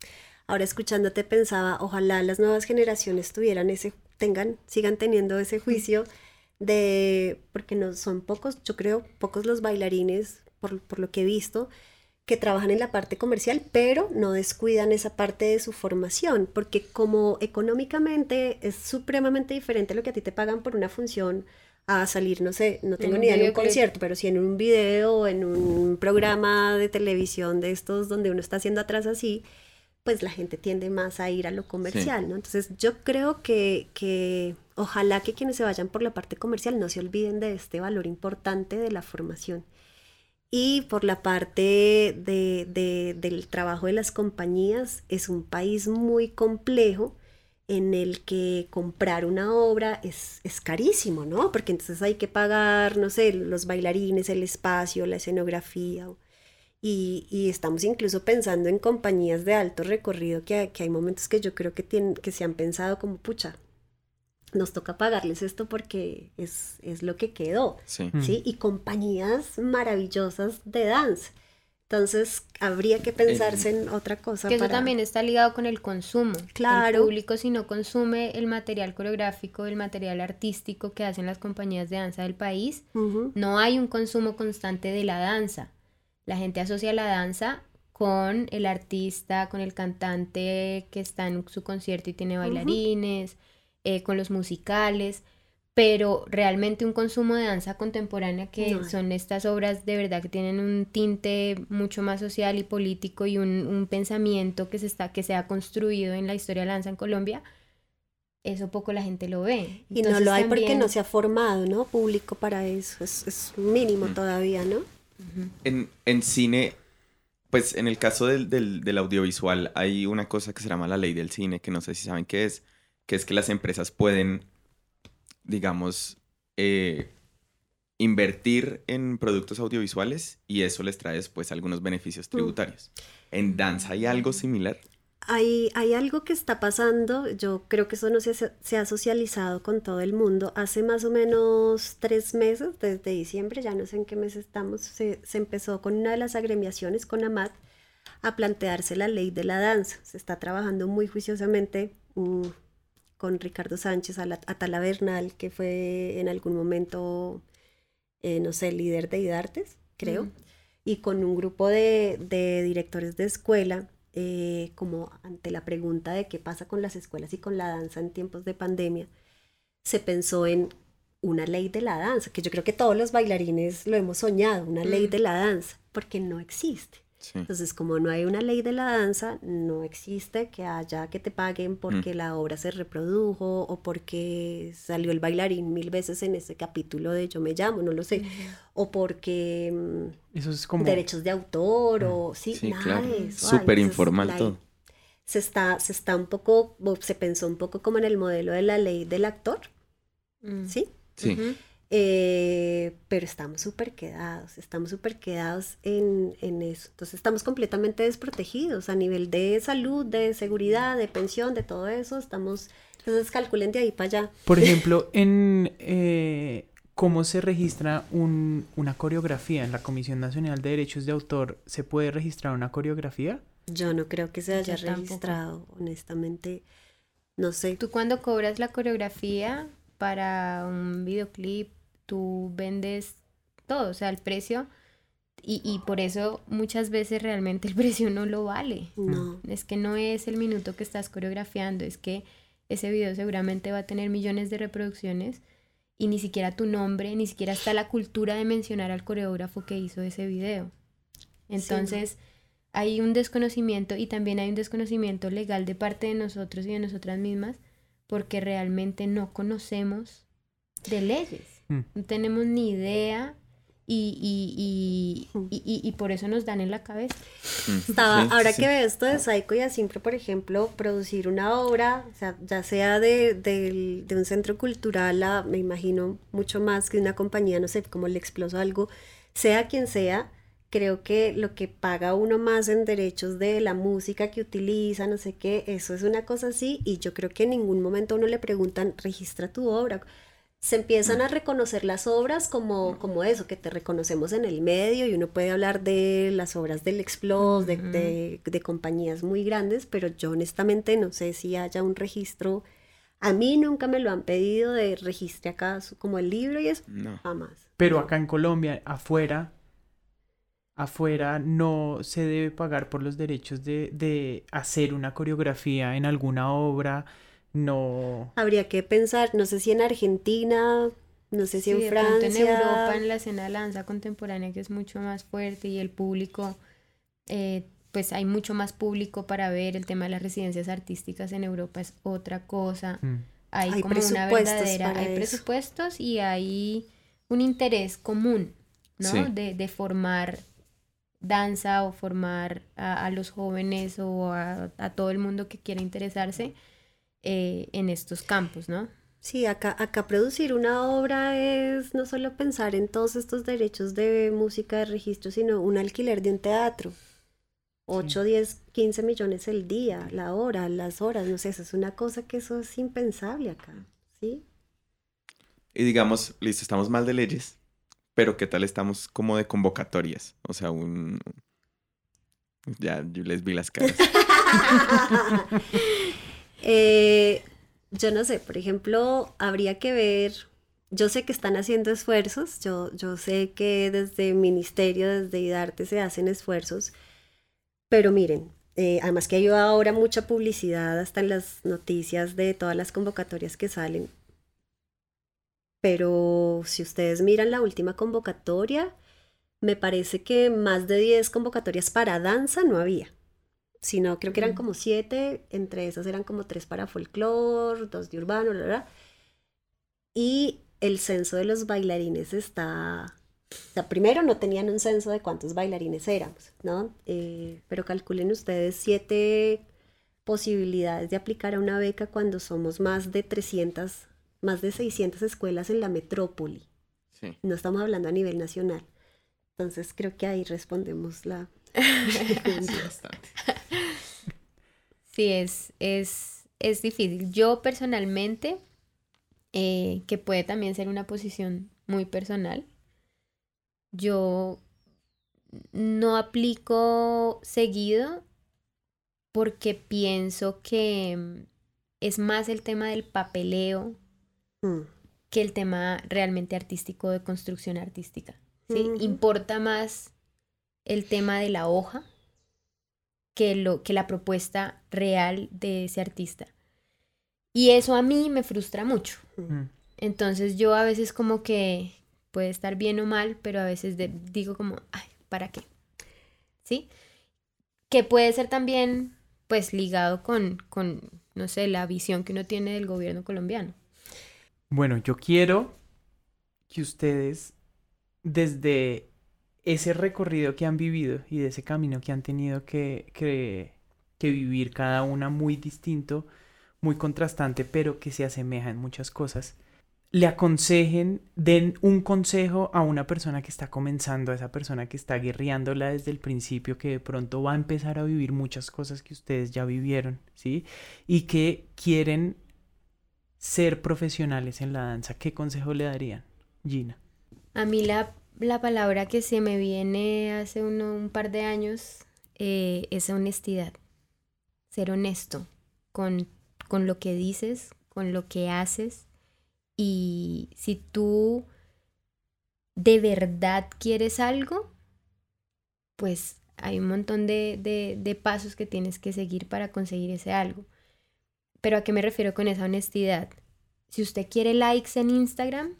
ahora escuchándote pensaba, ojalá las nuevas generaciones tuvieran ese, tengan, sigan teniendo ese juicio de, porque no son pocos, yo creo, pocos los bailarines por, lo que he visto, que trabajan en la parte comercial, pero no descuidan esa parte de su formación, porque como económicamente es supremamente diferente lo que a ti te pagan por una función a salir, no sé, no tengo ni idea en un concierto, pero si en un video, en un programa de televisión de estos donde uno está haciendo atrás así, pues la gente tiende más a ir a lo comercial, ¿no? Entonces yo creo que, que ojalá que quienes se vayan por la parte comercial no se olviden de este valor importante de la formación y por la parte de, del trabajo de las compañías, es un país muy complejo en el que comprar una obra es, es carísimo, ¿no? Porque entonces hay que pagar, no sé, los bailarines, el espacio, la escenografía. Y, y estamos incluso pensando en compañías de alto recorrido que, que hay momentos que yo creo que, tienen, que se han pensado como, pucha, nos toca pagarles esto porque es, es lo que quedó, Sí. ¿sí? Y compañías maravillosas de dance. Entonces, habría que pensarse en otra cosa. Que eso para- también está ligado con el consumo. Claro. El público si no consume el material coreográfico, el material artístico que hacen las compañías de danza del país, no hay un consumo constante de la danza. La gente asocia la danza con el artista, con el cantante que está en su concierto y tiene bailarines, eh, con los musicales, pero realmente un consumo de danza contemporánea que No son estas obras de verdad que tienen un tinte mucho más social y político y un, un pensamiento que se está que se ha construido en la historia de la danza en Colombia, eso poco la gente lo ve. Y no lo hay porque también- no se ha formado, ¿no? Público para eso. Es, es mínimo todavía, ¿no? En, en cine, pues en el caso del, del, del audiovisual hay una cosa que se llama la ley del cine, que no sé si saben qué es, que es que las empresas pueden, digamos, eh, invertir en productos audiovisuales y eso les trae después algunos beneficios tributarios. ¿En danza hay algo similar? Hay, hay algo que está pasando, yo creo que eso no se, se ha socializado con todo el mundo. Hace más o menos tres meses, desde diciembre, ya no sé en qué mes estamos, se, se empezó con una de las agremiaciones, con AMAT, a plantearse la ley de la danza. Se está trabajando muy juiciosamente mm, con Ricardo Sánchez Ala- Atala Bernal, que fue en algún momento, eh, no sé, líder de IDARTES, creo, Mm. y con un grupo de, de directores de escuela, eh, como ante la pregunta de qué pasa con las escuelas y con la danza en tiempos de pandemia, se pensó en una ley de la danza, que yo creo que todos los bailarines lo hemos soñado, una ley Mm. de la danza, porque no existe. Sí. Entonces, como no hay una ley de la danza, no existe que haya que te paguen Mm. porque la obra se reprodujo o porque salió el bailarín mil veces en ese capítulo de Yo me llamo, no lo sé, o porque mm, Eso es como... derechos de autor o sí, Sí, nada claro. de eso. Súper informal todo. Se está, se está un poco, o se pensó un poco como en el modelo de la ley del actor, Mm. ¿sí? Sí. Eh, pero estamos súper quedados, estamos súper quedados en, en eso. Entonces estamos completamente desprotegidos a nivel de salud, de seguridad, de pensión, de todo eso. Estamos, entonces calculen de ahí para allá. Por ejemplo, en eh, cómo se registra un- una coreografía en la Comisión Nacional de Derechos de Autor, ¿se puede registrar una coreografía? Yo no creo que se haya Yo tampoco. registrado, honestamente. No sé. Tú cuando cobras la coreografía para un videoclip, tú vendes todo, o sea, el precio, y, y por eso muchas veces realmente el precio no lo vale. No. Es que no es el minuto que estás coreografiando, es que ese video seguramente va a tener millones de reproducciones y ni siquiera tu nombre, ni siquiera está la cultura de mencionar al coreógrafo que hizo ese video. Entonces, hay un desconocimiento y también hay un desconocimiento legal de parte de nosotros y de nosotras mismas porque realmente no conocemos de leyes. Mm. No tenemos ni idea y, y, y, y- y- y por eso nos dan en la cabeza. Mm. Estaba, Sí, ahora sí, que veo esto de Psycho y Asimpro, por ejemplo, producir una obra, o sea, ya sea de, del- de un centro cultural a, me imagino, mucho más que una compañía, no sé, como le exploso algo, sea quien sea, creo que lo que paga uno más en derechos de la música que utiliza, no sé qué, eso es una cosa así, y yo creo que en ningún momento a uno le preguntan, registra tu obra. Se empiezan a reconocer las obras como, como eso, que te reconocemos en el medio y uno puede hablar de las obras del Explos, de, de, de compañías muy grandes, pero yo honestamente no sé si haya un registro. A mí nunca me lo han pedido de registre acá su- como el libro y eso, No. jamás. Pero acá en Colombia, afuera, afuera no se debe pagar por los derechos de, de hacer una coreografía en alguna obra, no... Habría que pensar, no sé si en Argentina, no sé si Sí, en Francia. en Europa, en la escena de la danza contemporánea, que es mucho más fuerte y el público, eh, pues hay mucho más público para ver. El tema de las residencias artísticas en Europa es otra cosa. mm. Hay, Hay como una verdadera, para hay eso. presupuestos y hay un interés común, ¿no? Sí. De, de formar danza o formar a, a los jóvenes o a, a todo el mundo que quiera interesarse eh, en estos campos, ¿no? Sí, acá, acá producir una obra es no solo pensar en todos estos derechos de música de registro, sino un alquiler de un teatro. 8, 10, 15 millones el día, la hora, las horas, no sé, eso es una cosa que eso es impensable acá, ¿sí? Y digamos, listo, estamos mal de leyes, pero ¿qué tal estamos como de convocatorias? O sea, un... Ya, yo les vi las caras. eh, yo no sé, por ejemplo, habría que ver, yo sé que están haciendo esfuerzos, yo, yo sé que desde el ministerio, desde IDARTE se hacen esfuerzos, pero miren, eh, además que hay ahora mucha publicidad hasta en las noticias de todas las convocatorias que salen. Pero si ustedes miran la última convocatoria, me parece que más de 10 convocatorias para danza no había sino creo que eran como siete, entre esas eran como tres para folclore, dos de urbano, ¿verdad? Y el censo de los bailarines está... O sea, primero no tenían un censo de cuántos bailarines éramos, ¿no? Eh, pero calculen ustedes siete posibilidades de aplicar a una beca cuando somos más de 300, más de 600 escuelas en la metrópoli. Sí. No estamos hablando a nivel nacional. Entonces creo que ahí respondemos la, sí, es, es, es difícil. Yo personalmente, eh, que puede también ser una posición muy personal, yo no aplico seguido porque pienso que es más el tema del papeleo mm. que el tema realmente artístico de construcción artística. ¿sí? Importa más el tema de la hoja que, lo, que la propuesta real de ese artista. Y eso a mí me frustra mucho. Entonces yo a veces como que puede estar bien o mal, pero a veces digo como, ay, ¿para qué? ¿Sí? Que puede ser también pues ligado con, con, no sé, la visión que uno tiene del gobierno colombiano. Bueno, yo quiero que ustedes desde ese recorrido que han vivido y de ese camino que han tenido que, que, vivir cada una muy distinto, muy contrastante, pero que se asemeja en muchas cosas, le aconsejen, den un consejo a una persona que está comenzando, a esa persona que está guerreándola desde el principio, que de pronto va a empezar a vivir muchas cosas que ustedes ya vivieron, ¿sí? Y que quieren ser profesionales en la danza. ¿Qué consejo le darían, Gina? A mí la la palabra que se me viene hace un par de años eh, es honestidad. Ser honesto con, con lo que dices, con lo que haces. Y si tú de verdad quieres algo, pues hay un montón de, de, de, pasos que tienes que seguir para conseguir ese algo. Pero ¿a qué me refiero con esa honestidad? Si usted quiere likes en Instagram,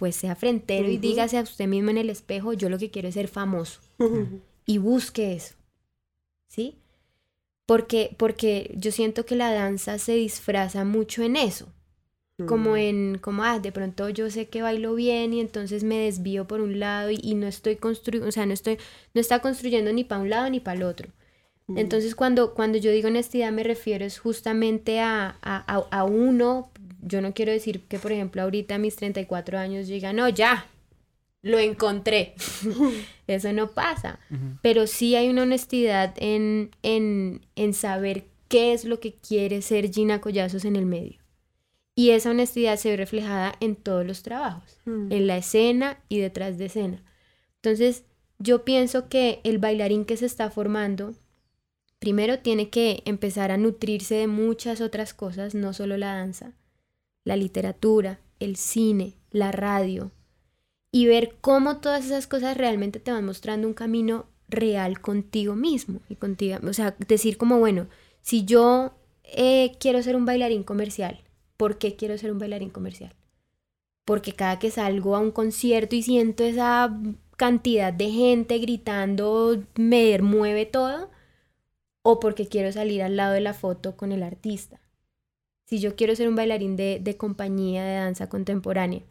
pues sea frentero y dígase a usted mismo en el espejo, yo lo que quiero es ser famoso. Y busque eso. ¿Sí? Porque, porque yo siento que la danza se disfraza mucho en eso. Como mm. en, como, ah, de pronto yo sé que bailo bien y entonces me desvío por un lado y, no estoy construyendo, o sea, no estoy, no está construyendo ni para un lado ni para el otro. Entonces, cuando, cuando yo digo honestidad, me refiero es justamente a, a, a, uno. Yo no quiero decir que, por ejemplo, ahorita a mis 34 años diga, no, ya, lo encontré. Eso no pasa. Pero sí hay una honestidad en, en, en saber qué es lo que quiere ser Gina Collazos en el medio. Y esa honestidad se ve reflejada en todos los trabajos, en la escena y detrás de escena. Entonces, yo pienso que el bailarín que se está formando primero tiene que empezar a nutrirse de muchas otras cosas, no solo la danza, la literatura, el cine, la radio, y ver cómo todas esas cosas realmente te van mostrando un camino real contigo mismo y contigo, o sea, decir como, bueno, si yo eh, quiero ser un bailarín comercial, ¿por qué quiero ser un bailarín comercial? Porque cada que salgo a un concierto y siento esa cantidad de gente gritando, me mueve todo, o porque quiero salir al lado de la foto con el artista. Si yo quiero ser un bailarín de, compañía de danza contemporánea,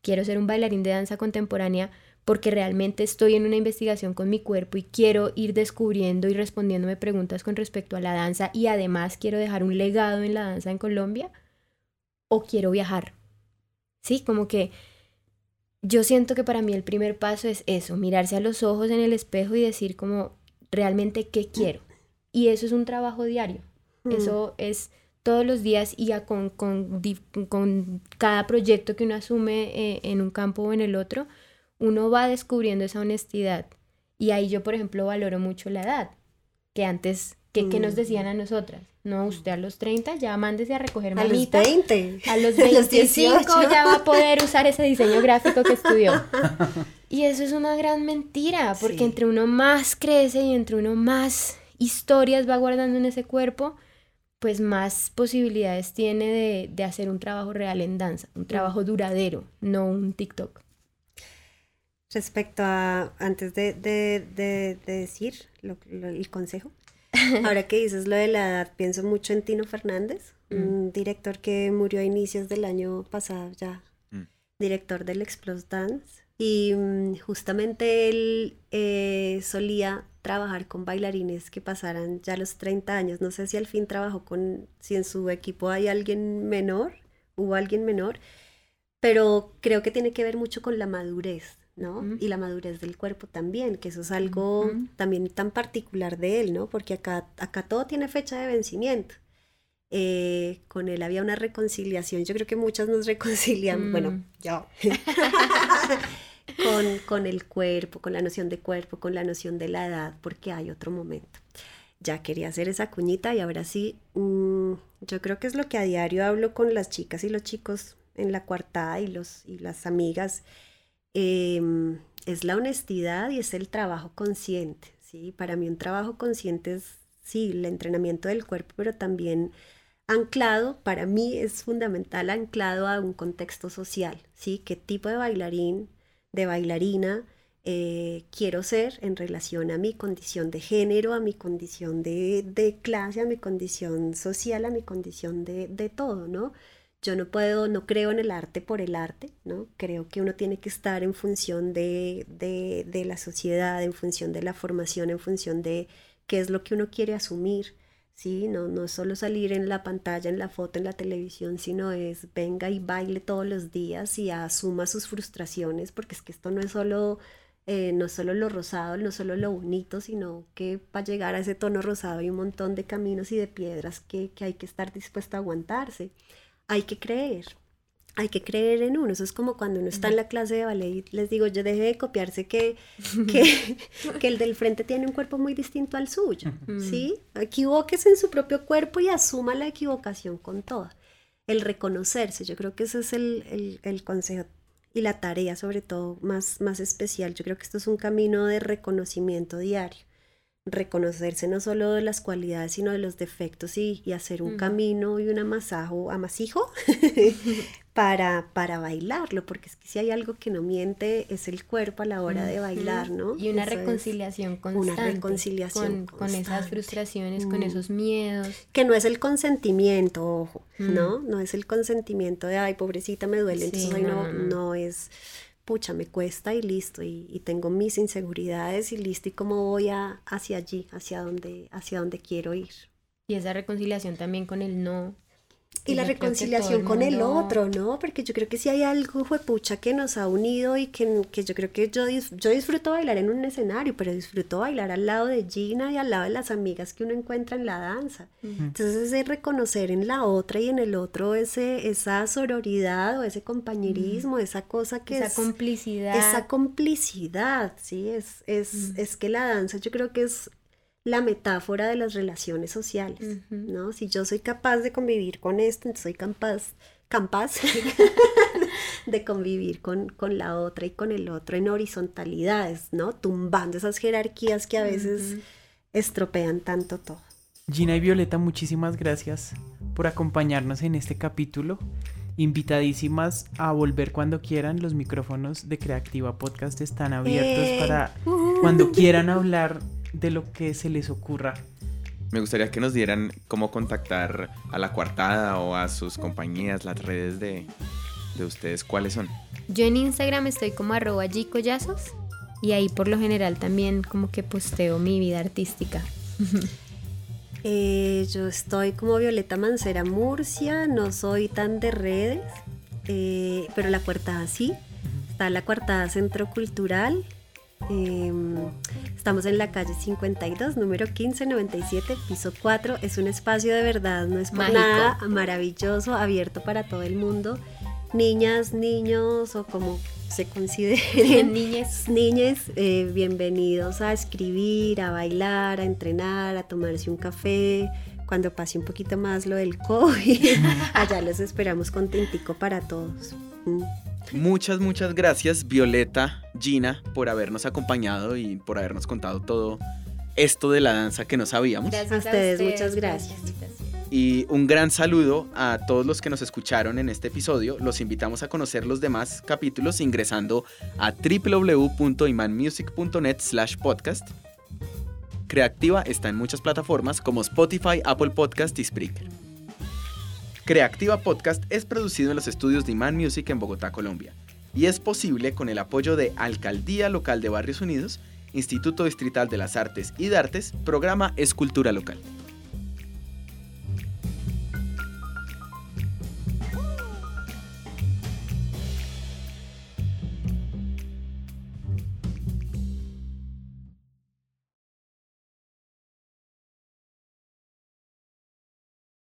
quiero ser un bailarín de danza contemporánea porque realmente estoy en una investigación con mi cuerpo y quiero ir descubriendo y respondiéndome preguntas con respecto a la danza y además quiero dejar un legado en la danza en Colombia o quiero viajar. Sí, como que yo siento que para mí el primer paso es eso, mirarse a los ojos en el espejo y decir como realmente qué quiero. Y eso es un trabajo diario. Mm. Eso es todos los días y ya con, con, con cada proyecto que uno asume eh, en un campo o en el otro, uno va descubriendo esa honestidad. Y ahí yo, por ejemplo, valoro mucho la edad, que antes, que, nos decían a nosotras? No, usted a los 30 ya mándese a recoger manita. A los 20. A los 25 ya va a poder usar ese diseño gráfico que estudió. Y eso es una gran mentira, porque entre uno más crece y entre uno más historias va guardando en ese cuerpo, pues más posibilidades tiene de, de hacer un trabajo real en danza, un trabajo duradero, no un TikTok. Respecto a, antes de, decir el consejo, ahora que dices lo de la edad, pienso mucho en Tino Fernández, mm. un director que murió a inicios del año pasado ya, mm. director del Explose Dance. Y mm, justamente él eh, solía trabajar con bailarines que pasaran ya los 30 años. No sé si al fin trabajó con, si en su equipo hay alguien menor, hubo alguien menor, pero creo que tiene que ver mucho con la madurez ¿no? Y la madurez del cuerpo también, que eso es algo también tan particular de él, ¿no? Porque acá, acá todo tiene fecha de vencimiento. Eh, con él había una reconciliación, yo creo que muchas nos reconcilian, bueno, mm. yo, con, con, el cuerpo, con la noción de cuerpo, con la noción de la edad, porque hay otro momento. Ya quería hacer esa cuñita y ahora sí, mm, yo creo que es lo que a diario hablo con las chicas y los chicos en la cuartada y, los, y las amigas Em, es la honestidad y es el trabajo consciente. ¿sí? Para mí un trabajo consciente es, sí, el entrenamiento del cuerpo, pero también anclado, para mí es fundamental anclado a un contexto social, ¿sí? ¿Qué tipo de bailarín, de bailarina eh, quiero ser en relación a mi condición de género, a mi condición de, de clase, a mi condición social, a mi condición de, de todo, ¿no? Yo no puedo, no creo en el arte por el arte, ¿no? Creo que uno tiene que estar en función de, de, la sociedad, en función de la formación, en función de qué es lo que uno quiere asumir, ¿sí? No, no es solo salir en la pantalla, en la foto, en la televisión, sino es venga y baile todos los días y asuma sus frustraciones, porque es que esto no es solo, eh, no solo lo rosado, no solo lo bonito, sino que para llegar a ese tono rosado hay un montón de caminos y de piedras que, que hay que estar dispuesto a aguantarse hay que creer. Hay que creer en uno. Eso es como cuando uno está en la clase de ballet y les digo, yo dejé de copiarse que, que, que el del frente tiene un cuerpo muy distinto al suyo. ¿Sí? Equivóquese en su propio cuerpo y asuma la equivocación con toda. El reconocerse, yo creo que ese es el, el, el consejo y la tarea sobre todo más, más especial. Yo creo que esto es un camino de reconocimiento diario reconocerse no solo de las cualidades, sino de los defectos y, hacer un camino y un amasajo, amasijo para, para bailarlo, porque es que si hay algo que no miente es el cuerpo a la hora de bailar, ¿no? Y una reconciliación constante. Una reconciliación con, con esas frustraciones, con mm. esos miedos. Que no es el consentimiento, ojo, ¿no? No es el consentimiento de, ay, pobrecita, me duele, entonces no, no es pucha, me cuesta y listo, y, tengo mis inseguridades y listo, y cómo voy a, hacia allí, hacia donde, hacia donde quiero ir. Y esa reconciliación también con el no, y la reconciliación con el otro, ¿no? Porque yo creo que si hay algo, pucha, que nos ha unido y que, que yo creo que yo, yo disfruto bailar en un escenario, pero disfruto bailar al lado de Gina y al lado de las amigas que uno encuentra en la danza. Entonces ese reconocer en la otra y en el otro ese, esa sororidad o ese compañerismo, esa cosa que esa complicidad. Esa complicidad, sí, es, es, es que la danza yo creo que es la metáfora de las relaciones sociales, ¿no? Si yo soy capaz de convivir con esto, entonces soy capaz, capaz de convivir con, con, la otra y con el otro en horizontalidades, ¿no? Tumbando esas jerarquías que a veces estropean tanto todo. Gina y Violeta, muchísimas gracias por acompañarnos en este capítulo. Invitadísimas a volver cuando quieran. Los micrófonos de Creativa Podcast están abiertos eh. para cuando quieran hablar de lo que se les ocurra. Me gustaría que nos dieran cómo contactar a la coartada o a sus compañías, las redes de, de ustedes, ¿cuáles son? Yo en Instagram estoy como arroba Collazos y ahí por lo general también como que posteo mi vida artística. Eh, yo estoy como Violeta Mancera Murcia, no soy tan de redes, eh, pero la cuartada sí. Está la cuartada Centro Cultural. Em, estamos en la calle 52, número 1597, piso 4. Es un espacio de verdad, no es por Mágico. nada maravilloso, abierto para todo el mundo. Niñas, niños o como se consideren Niñez. niñas, eh, bienvenidos a escribir, a bailar, a entrenar, a tomarse un café. Cuando pase un poquito más lo del COVID, allá los esperamos contentico para todos. Mm. Muchas, muchas gracias Violeta, Gina, por habernos acompañado y por habernos contado todo esto de la danza que no sabíamos. Gracias A ustedes, muchas gracias. Y un gran saludo a todos los que nos escucharon en este episodio. Los invitamos a conocer los demás capítulos ingresando a www.imanmusic.net slash podcast. Creactiva está en muchas plataformas como Spotify, Apple Podcast y Spreaker. Creactiva Podcast es producido en los estudios de Iman Music en Bogotá, Colombia. Y es posible con el apoyo de Alcaldía Local de Barrios Unidos, Instituto Distrital de las Artes y de Artes, programa Escultura Local.